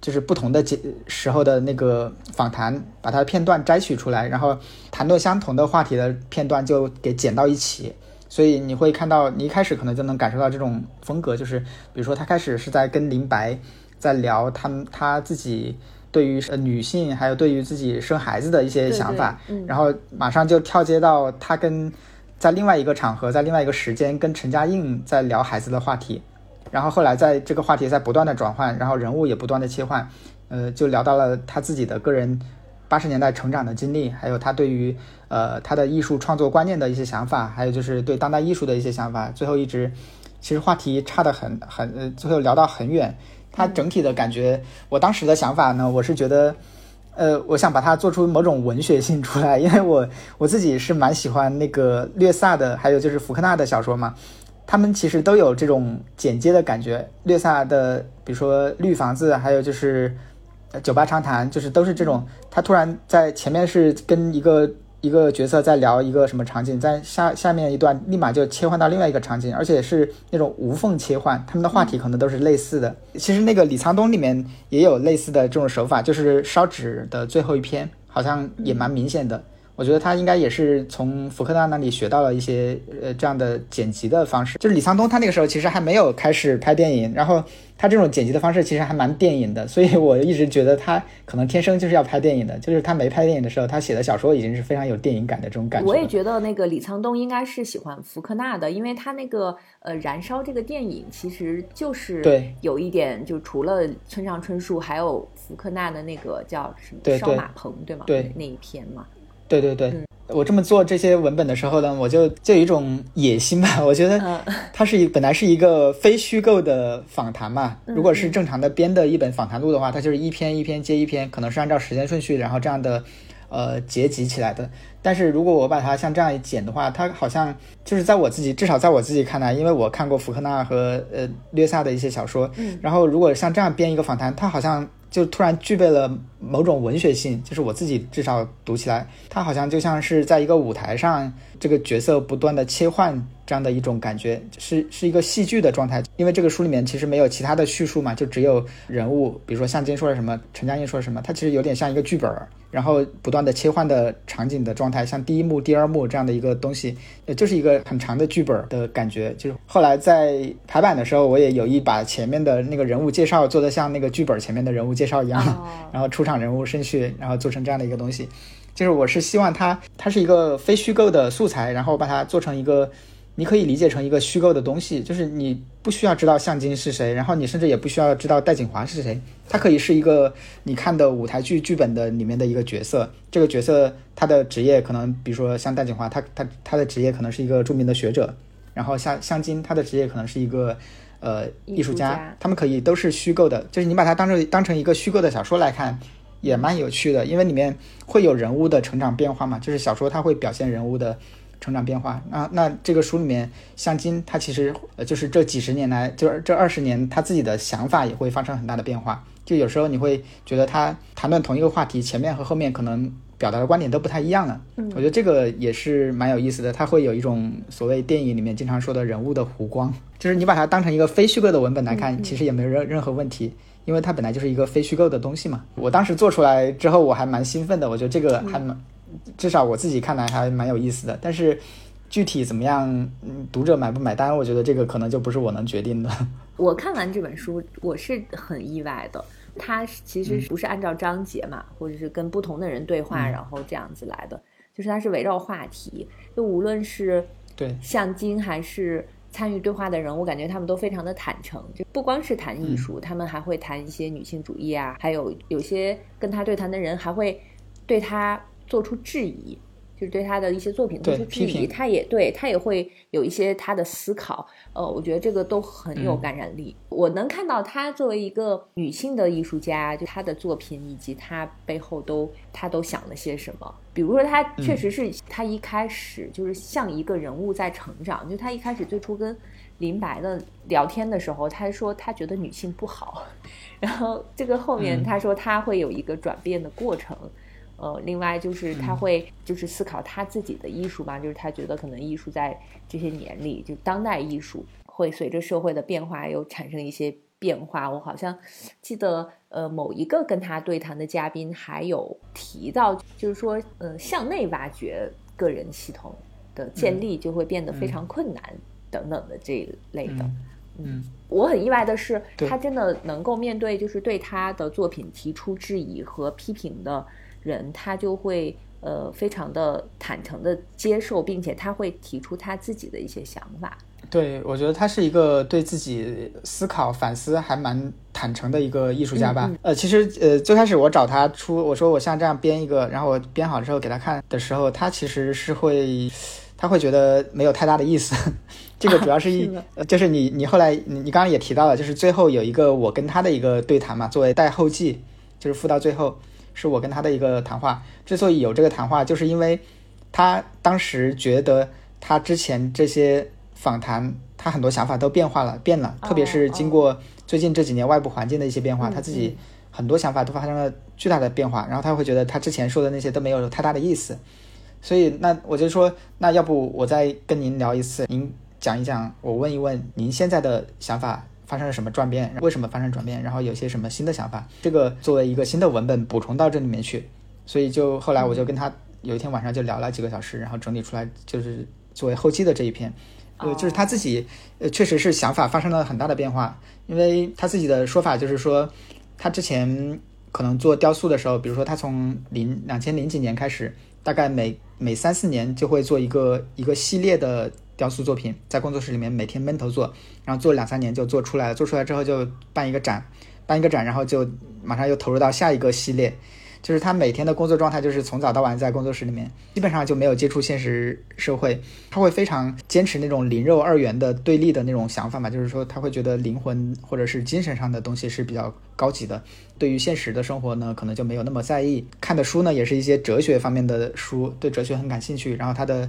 就是不同的节时候的那个访谈，把它的片段摘取出来，然后谈论相同的话题的片段就给剪到一起。所以你会看到，你一开始可能就能感受到这种风格，就是比如说他开始是在跟林白在聊他他自己对于呃女性还有对于自己生孩子的一些想法，然后马上就跳接到他跟在另外一个场合，在另外一个时间跟陈嘉映在聊孩子的话题。然后后来在这个话题在不断的转换，然后人物也不断的切换，呃，就聊到了他自己的个人八十年代成长的经历，还有他对于呃他的艺术创作观念的一些想法，还有就是对当代艺术的一些想法。最后一直其实话题差得很很，呃，最后聊到很远。他整体的感觉，我当时的想法呢，我是觉得，呃，我想把它做出某种文学性出来，因为我我自己是蛮喜欢那个略萨的，还有就是福克纳的小说嘛。他们其实都有这种剪接的感觉，略萨的，比如说绿房子，还有就是酒吧长谈，就是都是这种。他突然在前面是跟一个一个角色在聊一个什么场景，在下下面一段立马就切换到另外一个场景，而且是那种无缝切换。他们的话题可能都是类似的。其实那个李沧东里面也有类似的这种手法，就是烧纸的最后一篇，好像也蛮明显的。我觉得他应该也是从福克纳那里学到了一些呃这样的剪辑的方式。就是李沧东他那个时候其实还没有开始拍电影，然后他这种剪辑的方式其实还蛮电影的，所以我一直觉得他可能天生就是要拍电影的。就是他没拍电影的时候，他写的小说已经是非常有电影感的这种感觉。我也觉得那个李沧东应该是喜欢福克纳的，因为他那个呃《燃烧》这个电影其实就是对有一点，就除了村上春树，还有福克纳的那个叫什么烧马棚对吗？对那一篇嘛。对对对，我这么做这些文本的时候呢，我就就有一种野心吧。我觉得它是一本来是一个非虚构的访谈嘛。如果是正常的编的一本访谈录的话，它就是一篇一篇接一篇，可能是按照时间顺序，然后这样的呃结集起来的。但是如果我把它像这样一剪的话，它好像就是在我自己至少在我自己看来，因为我看过福克纳和呃略萨的一些小说，然后如果像这样编一个访谈，它好像。就突然具备了某种文学性，就是我自己至少读起来，它好像就像是在一个舞台上，这个角色不断的切换这样的一种感觉，是是一个戏剧的状态。因为这个书里面其实没有其他的叙述嘛，就只有人物，比如说向金说了什么，陈嘉映说了什么，它其实有点像一个剧本。然后不断的切换的场景的状态，像第一幕、第二幕这样的一个东西，呃，就是一个很长的剧本的感觉。就是后来在排版的时候，我也有意把前面的那个人物介绍做的像那个剧本前面的人物介绍一样，然后出场人物顺序，然后做成这样的一个东西。就是我是希望它，它是一个非虚构的素材，然后把它做成一个。你可以理解成一个虚构的东西，就是你不需要知道向金是谁，然后你甚至也不需要知道戴锦华是谁，他可以是一个你看的舞台剧剧本的里面的一个角色。这个角色他的职业可能，比如说像戴锦华，他他他的职业可能是一个著名的学者，然后像向金，他的职业可能是一个呃艺术家，他们可以都是虚构的，就是你把它当成当成一个虚构的小说来看，也蛮有趣的，因为里面会有人物的成长变化嘛，就是小说它会表现人物的。成长变化，那那这个书里面，向金他其实呃就是这几十年来，就是这二十年，他自己的想法也会发生很大的变化。就有时候你会觉得他谈论同一个话题，前面和后面可能表达的观点都不太一样了。嗯，我觉得这个也是蛮有意思的。他会有一种所谓电影里面经常说的人物的弧光，就是你把它当成一个非虚构的文本来看，其实也没有任任何问题，因为它本来就是一个非虚构的东西嘛。我当时做出来之后，我还蛮兴奋的，我觉得这个还蛮。至少我自己看来还蛮有意思的，但是具体怎么样，嗯，读者买不买单，我觉得这个可能就不是我能决定的。我看完这本书，我是很意外的。它其实不是按照章节嘛，或者是跟不同的人对话，然后这样子来的，就是它是围绕话题。就无论是对向金还是参与对话的人，我感觉他们都非常的坦诚。就不光是谈艺术，他们还会谈一些女性主义啊，还有有些跟他对谈的人还会对他做出质疑。就是对他的一些作品做出质疑，他也对他也会有一些他的思考。呃，我觉得这个都很有感染力。我能看到他作为一个女性的艺术家，就他的作品以及他背后都他都想了些什么。比如说，他确实是他一开始就是像一个人物在成长。就他一开始最初跟林白的聊天的时候，他说他觉得女性不好，然后这个后面他说他会有一个转变的过程。呃，另外就是他会就是思考他自己的艺术嘛，就是他觉得可能艺术在这些年里，就当代艺术会随着社会的变化又产生一些变化。我好像记得，呃，某一个跟他对谈的嘉宾还有提到，就是说，呃，向内挖掘个人系统的建立就会变得非常困难等等的这一类的。嗯，我很意外的是，他真的能够面对就是对他的作品提出质疑和批评的。人他就会呃非常的坦诚的接受，并且他会提出他自己的一些想法。对，我觉得他是一个对自己思考反思还蛮坦诚的一个艺术家吧。呃，其实呃最开始我找他出，我说我像这样编一个，然后我编好之后给他看的时候，他其实是会他会觉得没有太大的意思。这个主要是一 就是你你后来你你刚刚也提到了，就是最后有一个我跟他的一个对谈嘛，作为带后记，就是附到最后。是我跟他的一个谈话。之所以有这个谈话，就是因为他当时觉得他之前这些访谈，他很多想法都变化了，变了。特别是经过最近这几年外部环境的一些变化，他自己很多想法都发生了巨大的变化。然后他会觉得他之前说的那些都没有太大的意思。所以那我就说，那要不我再跟您聊一次，您讲一讲，我问一问您现在的想法。发生了什么转变？为什么发生转变？然后有些什么新的想法？这个作为一个新的文本补充到这里面去，所以就后来我就跟他有一天晚上就聊了几个小时，然后整理出来就是作为后期的这一篇。呃，就是他自己呃确实是想法发生了很大的变化，因为他自己的说法就是说，他之前可能做雕塑的时候，比如说他从零两千零几年开始，大概每每三四年就会做一个一个系列的。雕塑作品在工作室里面每天闷头做，然后做两三年就做出来了。做出来之后就办一个展，办一个展，然后就马上又投入到下一个系列。就是他每天的工作状态就是从早到晚在工作室里面，基本上就没有接触现实社会。他会非常坚持那种灵肉二元的对立的那种想法嘛，就是说他会觉得灵魂或者是精神上的东西是比较高级的，对于现实的生活呢，可能就没有那么在意。看的书呢也是一些哲学方面的书，对哲学很感兴趣。然后他的。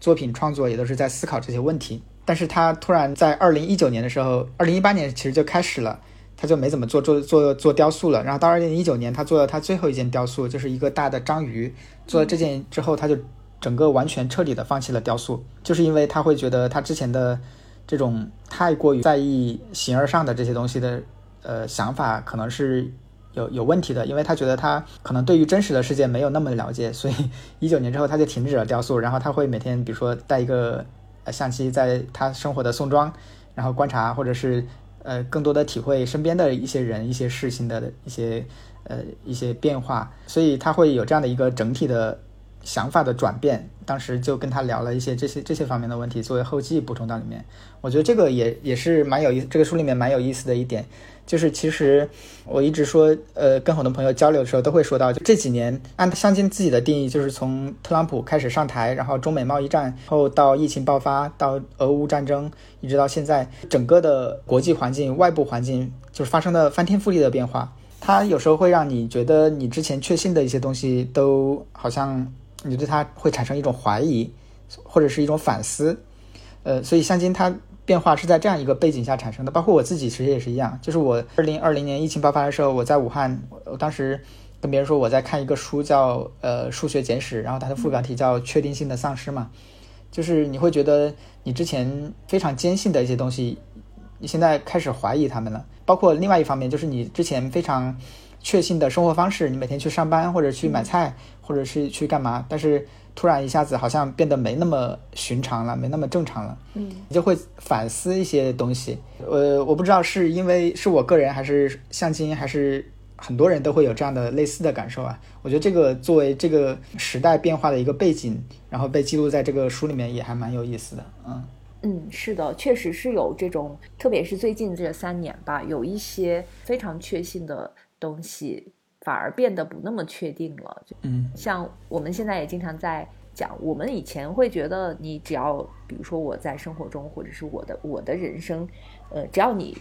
作品创作也都是在思考这些问题，但是他突然在二零一九年的时候，二零一八年其实就开始了，他就没怎么做做做做雕塑了。然后到二零一九年，他做了他最后一件雕塑，就是一个大的章鱼。做了这件之后，他就整个完全彻底的放弃了雕塑，就是因为他会觉得他之前的这种太过于在意形而上的这些东西的呃想法，可能是。有有问题的，因为他觉得他可能对于真实的世界没有那么了解，所以 一九年之后他就停止了雕塑。然后他会每天，比如说带一个呃相机，在他生活的宋庄，然后观察，或者是呃更多的体会身边的一些人、一些事情的一些呃一些变化。所以他会有这样的一个整体的想法的转变。当时就跟他聊了一些这些这些方面的问题，作为后记补充到里面。我觉得这个也也是蛮有意思，这个书里面蛮有意思的一点。就是其实我一直说，呃，跟很多朋友交流的时候都会说到，就这几年按香金自己的定义，就是从特朗普开始上台，然后中美贸易战后到疫情爆发，到俄乌战争，一直到现在，整个的国际环境、外部环境就是发生了翻天覆地的变化。它有时候会让你觉得你之前确信的一些东西都好像你对它会产生一种怀疑，或者是一种反思。呃，所以香金它。变化是在这样一个背景下产生的，包括我自己其实也是一样。就是我二零二零年疫情爆发的时候，我在武汉，我当时跟别人说我在看一个书叫呃数学简史，然后它的副标题叫确定性的丧失嘛，就是你会觉得你之前非常坚信的一些东西，你现在开始怀疑他们了。包括另外一方面，就是你之前非常确信的生活方式，你每天去上班或者去买菜或者是去干嘛，但是突然一下子好像变得没那么寻常了，没那么正常了，嗯，你就会反思一些东西。呃，我不知道是因为是我个人还是向金还是。很多人都会有这样的类似的感受啊，我觉得这个作为这个时代变化的一个背景，然后被记录在这个书里面也还蛮有意思的，嗯嗯，是的，确实是有这种，特别是最近这三年吧，有一些非常确信的东西反而变得不那么确定了，嗯，像我们现在也经常在讲，我们以前会觉得你只要，比如说我在生活中或者是我的我的人生，呃，只要你。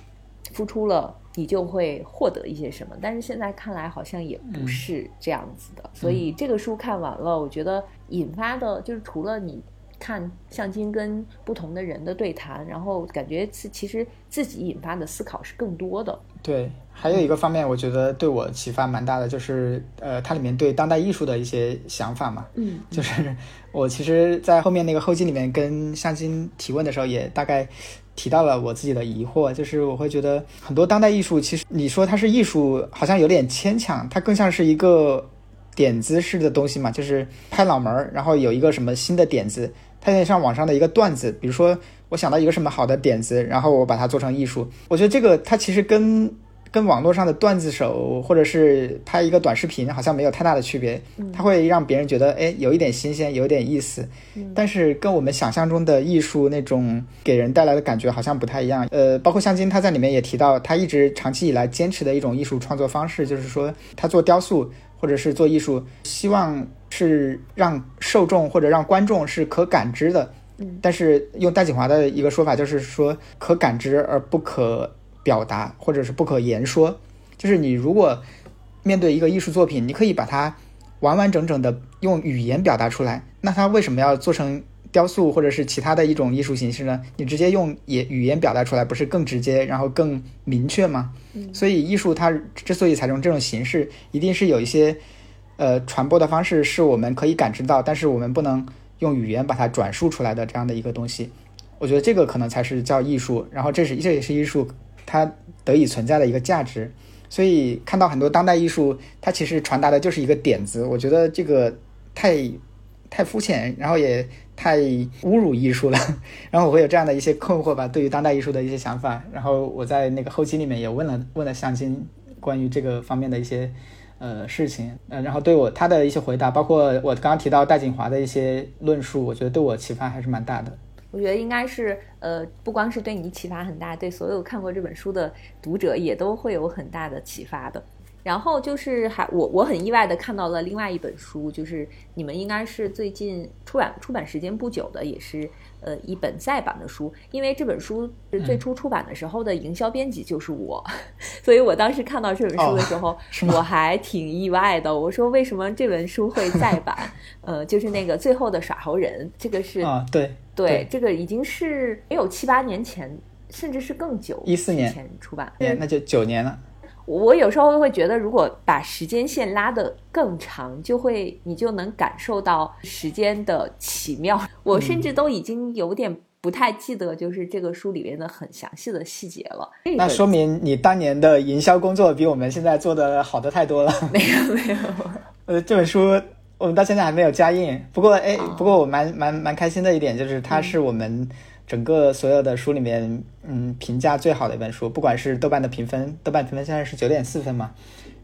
付出了，你就会获得一些什么。但是现在看来，好像也不是这样子的。所以这个书看完了，我觉得引发的就是除了你看向金跟不同的人的对谈，然后感觉是其实自己引发的思考是更多的。对，还有一个方面，我觉得对我启发蛮大的，就是呃，它里面对当代艺术的一些想法嘛。嗯，就是我其实，在后面那个后记里面跟向金提问的时候，也大概。提到了我自己的疑惑，就是我会觉得很多当代艺术，其实你说它是艺术，好像有点牵强，它更像是一个点子式的东西嘛，就是拍脑门儿，然后有一个什么新的点子，它有点像网上的一个段子，比如说我想到一个什么好的点子，然后我把它做成艺术，我觉得这个它其实跟。跟网络上的段子手，或者是拍一个短视频，好像没有太大的区别。它会让别人觉得，哎，有一点新鲜，有点意思。但是跟我们想象中的艺术那种给人带来的感觉好像不太一样。呃，包括向金他在里面也提到，他一直长期以来坚持的一种艺术创作方式，就是说他做雕塑或者是做艺术，希望是让受众或者让观众是可感知的。但是用戴锦华的一个说法，就是说可感知而不可。表达或者是不可言说，就是你如果面对一个艺术作品，你可以把它完完整整的用语言表达出来，那它为什么要做成雕塑或者是其他的一种艺术形式呢？你直接用也语言表达出来，不是更直接，然后更明确吗？所以艺术它之所以采用这种形式，一定是有一些呃传播的方式是我们可以感知到，但是我们不能用语言把它转述出来的这样的一个东西。我觉得这个可能才是叫艺术，然后这是这也是艺术。它得以存在的一个价值，所以看到很多当代艺术，它其实传达的就是一个点子。我觉得这个太太肤浅，然后也太侮辱艺术了。然后我会有这样的一些困惑吧，对于当代艺术的一些想法。然后我在那个后期里面也问了问了向金关于这个方面的一些呃事情，呃，然后对我他的一些回答，包括我刚刚提到戴锦华的一些论述，我觉得对我启发还是蛮大的。我觉得应该是，呃，不光是对你启发很大，对所有看过这本书的读者也都会有很大的启发的。然后就是还我我很意外的看到了另外一本书，就是你们应该是最近出版出版时间不久的，也是呃一本再版的书。因为这本书是最初出版的时候的营销编辑就是我，所以我当时看到这本书的时候，我还挺意外的。我说为什么这本书会再版？呃，就是那个最后的耍猴人，这个是啊对。对，这个已经是也有七八年前，甚至是更久，一四年前出版，那就九年了。我有时候会觉得，如果把时间线拉得更长，就会你就能感受到时间的奇妙。我甚至都已经有点不太记得，就是这个书里面的很详细的细节了。那说明你当年的营销工作比我们现在做的好的太多了。没有没有，呃，这本书。我们到现在还没有加印，不过哎，不过我蛮蛮蛮开心的一点就是，它是我们整个所有的书里面，嗯，评价最好的一本书。不管是豆瓣的评分，豆瓣评分现在是九点四分嘛，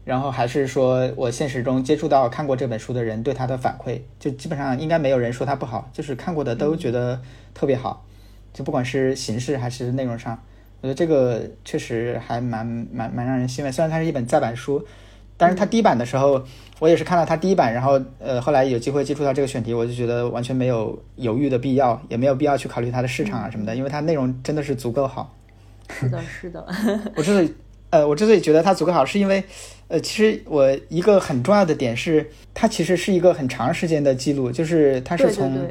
然后还是说我现实中接触到看过这本书的人对他的反馈，就基本上应该没有人说他不好，就是看过的都觉得特别好。就不管是形式还是内容上，我觉得这个确实还蛮蛮蛮让人欣慰。虽然它是一本再版书。但是他第一版的时候，我也是看到他第一版，然后呃，后来有机会接触到这个选题，我就觉得完全没有犹豫的必要，也没有必要去考虑它的市场啊什么的，因为它内容真的是足够好。是的，是的。我之所以呃，我之所以觉得它足够好，是因为呃，其实我一个很重要的点是，它其实是一个很长时间的记录，就是它是从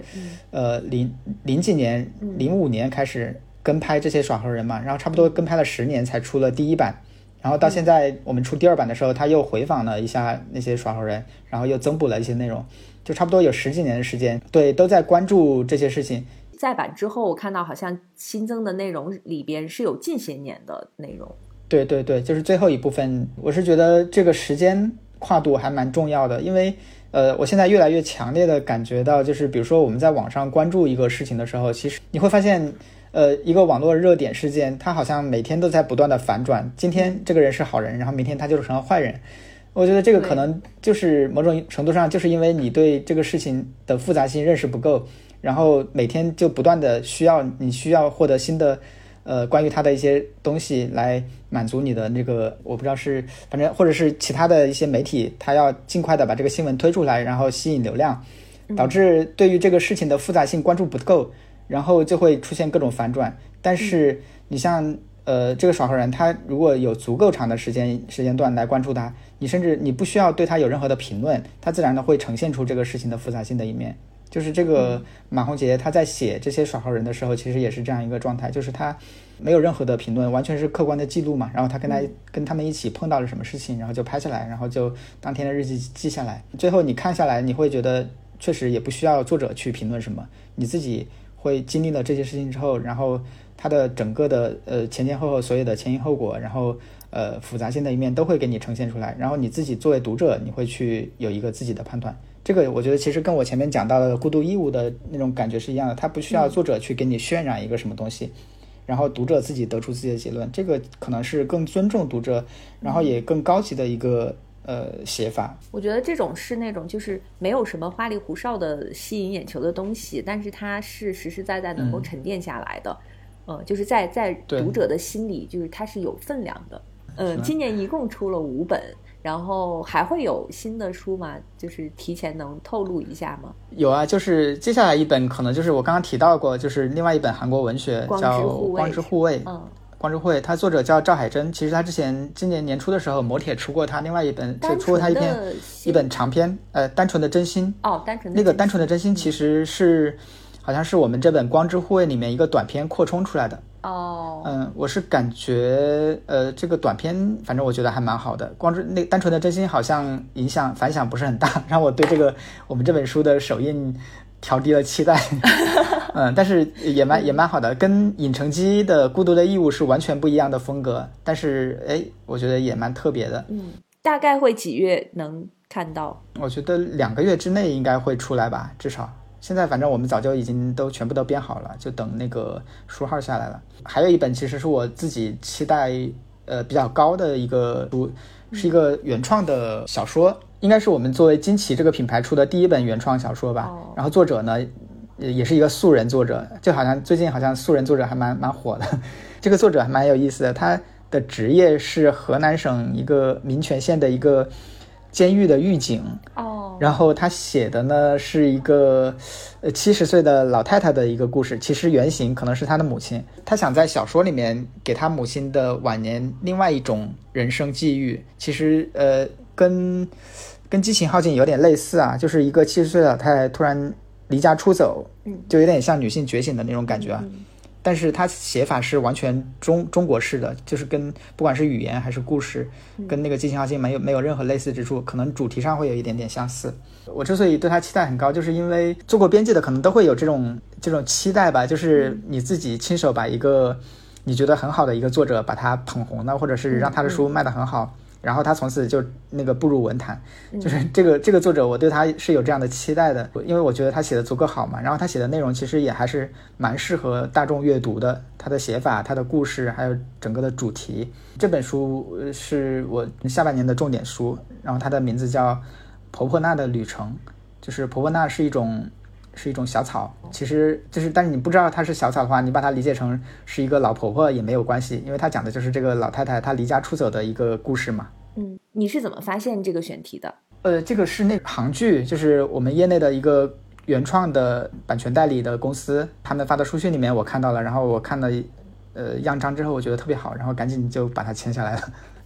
呃零零几年零五年开始跟拍这些耍猴人嘛，然后差不多跟拍了十年才出了第一版。然后到现在，我们出第二版的时候，他又回访了一下那些耍猴人，然后又增补了一些内容，就差不多有十几年的时间，对，都在关注这些事情。再版之后，我看到好像新增的内容里边是有近些年的内容。对对对，就是最后一部分，我是觉得这个时间跨度还蛮重要的，因为呃，我现在越来越强烈的感觉到，就是比如说我们在网上关注一个事情的时候，其实你会发现，呃，一个网络热点事件，它好像每天都在不断的反转，今天这个人是好人，然后明天他就成了坏人。我觉得这个可能就是某种程度上，就是因为你对这个事情的复杂性认识不够，然后每天就不断的需要你需要获得新的。呃，关于他的一些东西来满足你的那个，我不知道是反正或者是其他的一些媒体，他要尽快的把这个新闻推出来，然后吸引流量，导致对于这个事情的复杂性关注不够，然后就会出现各种反转。但是你像呃这个耍猴人，他如果有足够长的时间时间段来关注他，你甚至你不需要对他有任何的评论，他自然的会呈现出这个事情的复杂性的一面。就是这个马红杰他在写这些耍猴人的时候，其实也是这样一个状态，就是他没有任何的评论，完全是客观的记录嘛。然后他跟他跟他们一起碰到了什么事情，然后就拍下来，然后就当天的日记记下来。最后你看下来，你会觉得确实也不需要作者去评论什么，你自己会经历了这些事情之后，然后他的整个的呃前前后后所有的前因后果，然后呃复杂性的一面都会给你呈现出来，然后你自己作为读者，你会去有一个自己的判断。这个我觉得其实跟我前面讲到的孤独义务的那种感觉是一样的，它不需要作者去给你渲染一个什么东西，然后读者自己得出自己的结论，这个可能是更尊重读者，然后也更高级的一个呃写法。我觉得这种是那种就是没有什么花里胡哨的吸引眼球的东西，但是它是实实在在能够沉淀下来的，呃，就是在在读者的心里，就是它是有分量的。呃，今年一共出了五本。然后还会有新的书吗？就是提前能透露一下吗？有啊，就是接下来一本可能就是我刚刚提到过，就是另外一本韩国文学叫《光之护卫》。嗯，光之护卫，它作者叫赵海珍。其实他之前今年年初的时候，磨铁出过他另外一本，就出过他一篇一本长篇，呃，单纯的真心。哦，单纯的那个单纯的真心其实是好像是我们这本《光之护卫》里面一个短篇扩充出来的。哦，嗯，我是感觉，呃，这个短篇，反正我觉得还蛮好的。光之那单纯的真心，好像影响反响不是很大，让我对这个我们这本书的首印调低了期待。嗯，但是也蛮也蛮好的，跟尹成基的《孤独的义务》是完全不一样的风格，但是哎，我觉得也蛮特别的。嗯，大概会几月能看到？我觉得两个月之内应该会出来吧，至少。现在反正我们早就已经都全部都编好了，就等那个书号下来了。还有一本其实是我自己期待呃比较高的一个书，是一个原创的小说，应该是我们作为金奇这个品牌出的第一本原创小说吧。然后作者呢也是一个素人作者，就好像最近好像素人作者还蛮蛮火的。这个作者还蛮有意思的，他的职业是河南省一个民权县的一个。监狱的狱警哦，然后他写的呢是一个呃七十岁的老太太的一个故事，其实原型可能是他的母亲。他想在小说里面给他母亲的晚年另外一种人生际遇，其实呃跟跟激情耗尽有点类似啊，就是一个七十岁的老太太突然离家出走，嗯，就有点像女性觉醒的那种感觉啊。但是她写法是完全中中国式的，就是跟不管是语言还是故事，跟那个《激情耗尽》没有没有任何类似之处，可能主题上会有一点点相似。我之所以对他期待很高，就是因为做过编辑的可能都会有这种这种期待吧，就是你自己亲手把一个你觉得很好的一个作者把他捧红了，或者是让他的书卖得很好。然后他从此就那个步入文坛，就是这个这个作者，我对他是有这样的期待的，因为我觉得他写的足够好嘛。然后他写的内容其实也还是蛮适合大众阅读的，他的写法、他的故事还有整个的主题。这本书是我下半年的重点书，然后它的名字叫《婆婆娜的旅程》，就是婆婆娜是一种是一种小草，其实就是但是你不知道它是小草的话，你把它理解成是一个老婆婆也没有关系，因为它讲的就是这个老太太她离家出走的一个故事嘛。嗯，你是怎么发现这个选题的？呃，这个是那行剧，就是我们业内的一个原创的版权代理的公司，他们发的书讯里面我看到了，然后我看了呃样章之后，我觉得特别好，然后赶紧就把它签下来了。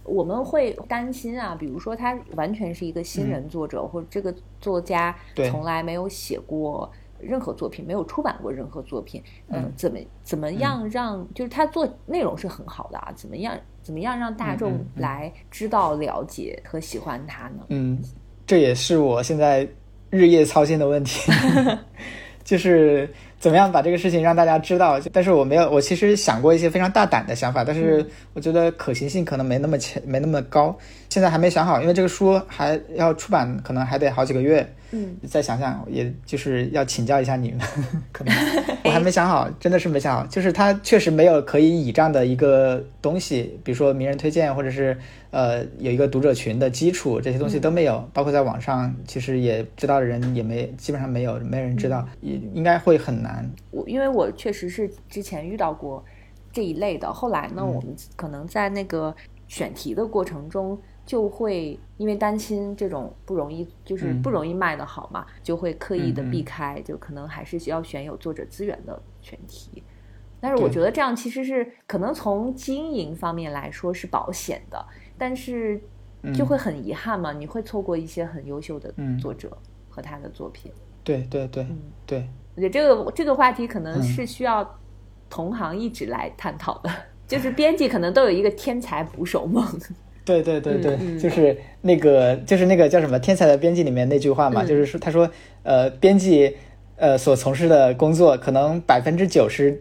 我们会担心啊，比如说他完全是一个新人作者，或者这个作家从来没有写过。任何作品没有出版过任何作品，嗯，怎么怎么样让就是他做内容是很好的啊？怎么样怎么样让大众来知道、了解和喜欢他呢？嗯，这也是我现在日夜操心的问题。就是怎么样把这个事情让大家知道。但是我没有，我其实想过一些非常大胆的想法，但是我觉得可行性可能没那么强，没那么高。现在还没想好，因为这个书还要出版，可能还得好几个月。嗯，再想想，也就是要请教一下你们，可能 我还没想好，真的是没想好。就是它确实没有可以倚仗的一个东西，比如说名人推荐，或者是呃有一个读者群的基础，这些东西都没有。包括在网上，其实也知道的人也没，基本上没有，没人知道，也应该会很难。我因为我确实是之前遇到过这一类的，后来呢，我们可能在那个选题的过程中。就会因为担心这种不容易，就是不容易卖的好嘛，就会刻意的避开，就可能还是需要选有作者资源的选题。但是我觉得这样其实是可能从经营方面来说是保险的，但是就会很遗憾嘛，你会错过一些很优秀的作者和他的作品。对对对，对。我觉得这个这个话题可能是需要同行一直来探讨的，就是编辑可能都有一个天才捕手梦。对对对对，就是那个就是那个叫什么《天才的编辑》里面那句话嘛，就是说他说呃，编辑呃所从事的工作，可能百分之九十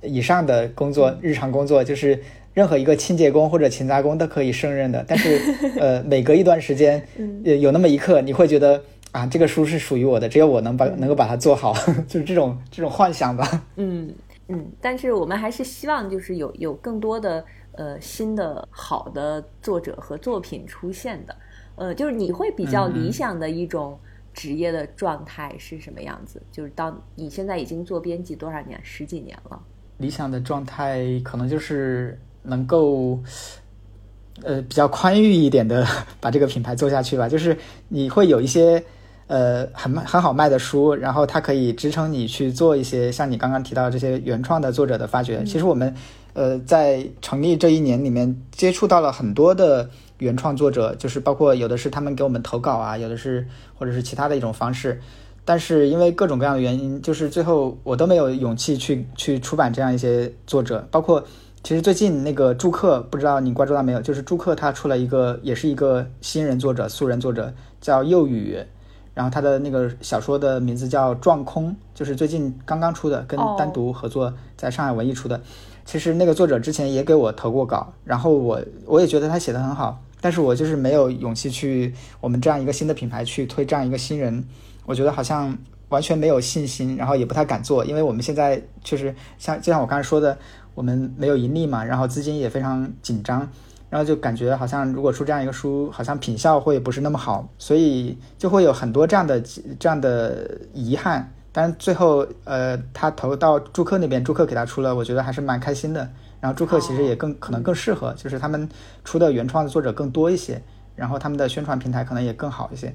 以上的工作日常工作，就是任何一个清洁工或者勤杂工都可以胜任的。但是呃，每隔一段时间，有那么一刻，你会觉得啊，这个书是属于我的，只有我能把能够把它做好，就是这种这种幻想吧。嗯嗯，但是我们还是希望就是有有更多的。呃，新的好的作者和作品出现的，呃，就是你会比较理想的一种职业的状态是什么样子？就是当你现在已经做编辑多少年？十几年了。理想的状态可能就是能够，呃，比较宽裕一点的 把这个品牌做下去吧。就是你会有一些呃很很好卖的书，然后它可以支撑你去做一些像你刚刚提到这些原创的作者的发掘。其实我们。呃，在成立这一年里面，接触到了很多的原创作者，就是包括有的是他们给我们投稿啊，有的是或者是其他的一种方式，但是因为各种各样的原因，就是最后我都没有勇气去去出版这样一些作者。包括其实最近那个朱克，不知道你关注到没有？就是朱克他出了一个，也是一个新人作者、素人作者，叫幼语，然后他的那个小说的名字叫《撞空》，就是最近刚刚出的，跟单独合作在上海文艺出的。其实那个作者之前也给我投过稿，然后我我也觉得他写的很好，但是我就是没有勇气去我们这样一个新的品牌去推这样一个新人，我觉得好像完全没有信心，然后也不太敢做，因为我们现在确实像就像我刚才说的，我们没有盈利嘛，然后资金也非常紧张，然后就感觉好像如果出这样一个书，好像品效会不是那么好，所以就会有很多这样的这样的遗憾。但最后，呃，他投到朱克那边，朱克给他出了，我觉得还是蛮开心的。然后朱克其实也更可能更适合，就是他们出的原创的作者更多一些，然后他们的宣传平台可能也更好一些。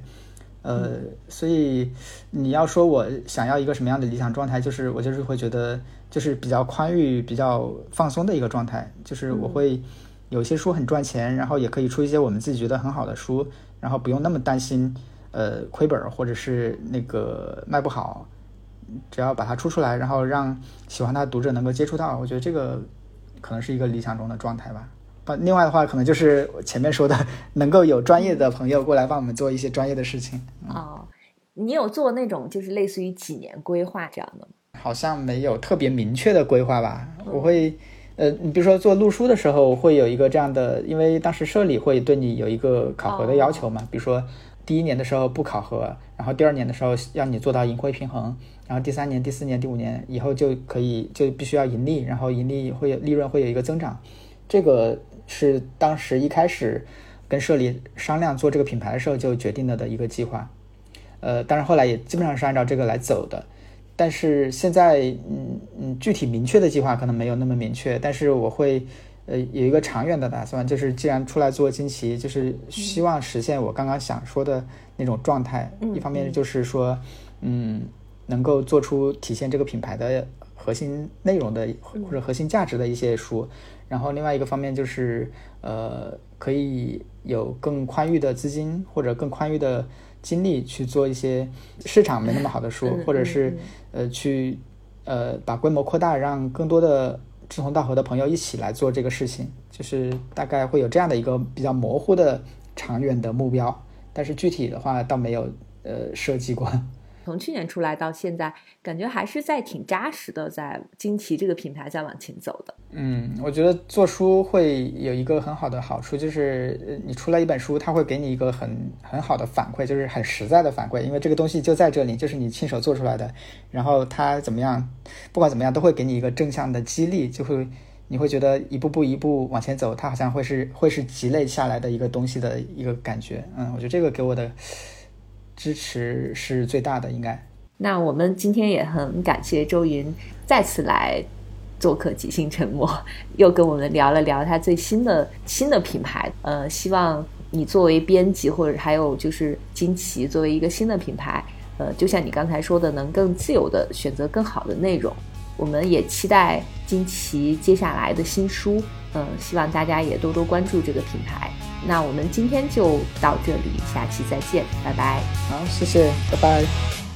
呃，所以你要说我想要一个什么样的理想状态，就是我就是会觉得就是比较宽裕、比较放松的一个状态，就是我会有些书很赚钱，然后也可以出一些我们自己觉得很好的书，然后不用那么担心呃亏本或者是那个卖不好。只要把它出出来，然后让喜欢它的读者能够接触到，我觉得这个可能是一个理想中的状态吧。不，另外的话，可能就是前面说的，能够有专业的朋友过来帮我们做一些专业的事情。哦，你有做那种就是类似于几年规划这样的吗？好像没有特别明确的规划吧。我会，呃，你比如说做录书的时候，会有一个这样的，因为当时社里会对你有一个考核的要求嘛，比如说第一年的时候不考核，然后第二年的时候让你做到盈亏平衡。然后第三年、第四年、第五年以后就可以就必须要盈利，然后盈利会有利润会有一个增长，这个是当时一开始跟社里商量做这个品牌的时候就决定了的一个计划，呃，当然后来也基本上是按照这个来走的，但是现在嗯嗯具体明确的计划可能没有那么明确，但是我会呃有一个长远的打算，就是既然出来做惊奇，就是希望实现我刚刚想说的那种状态，一方面就是说嗯。能够做出体现这个品牌的核心内容的或者核心价值的一些书，然后另外一个方面就是，呃，可以有更宽裕的资金或者更宽裕的精力去做一些市场没那么好的书，或者是呃去呃把规模扩大，让更多的志同道合的朋友一起来做这个事情，就是大概会有这样的一个比较模糊的长远的目标，但是具体的话倒没有呃设计过。从去年出来到现在，感觉还是在挺扎实的，在惊奇这个品牌在往前走的。嗯，我觉得做书会有一个很好的好处，就是你出来一本书，它会给你一个很很好的反馈，就是很实在的反馈，因为这个东西就在这里，就是你亲手做出来的，然后它怎么样，不管怎么样，都会给你一个正向的激励，就会。你会觉得一步步一步往前走，它好像会是会是积累下来的一个东西的一个感觉。嗯，我觉得这个给我的支持是最大的，应该。那我们今天也很感谢周云再次来做客《即兴沉默》，又跟我们聊了聊他最新的新的品牌。呃，希望你作为编辑，或者还有就是金奇作为一个新的品牌，呃，就像你刚才说的，能更自由的选择更好的内容。我们也期待金奇接下来的新书，嗯，希望大家也多多关注这个品牌。那我们今天就到这里，下期再见，拜拜。好，谢谢，拜拜。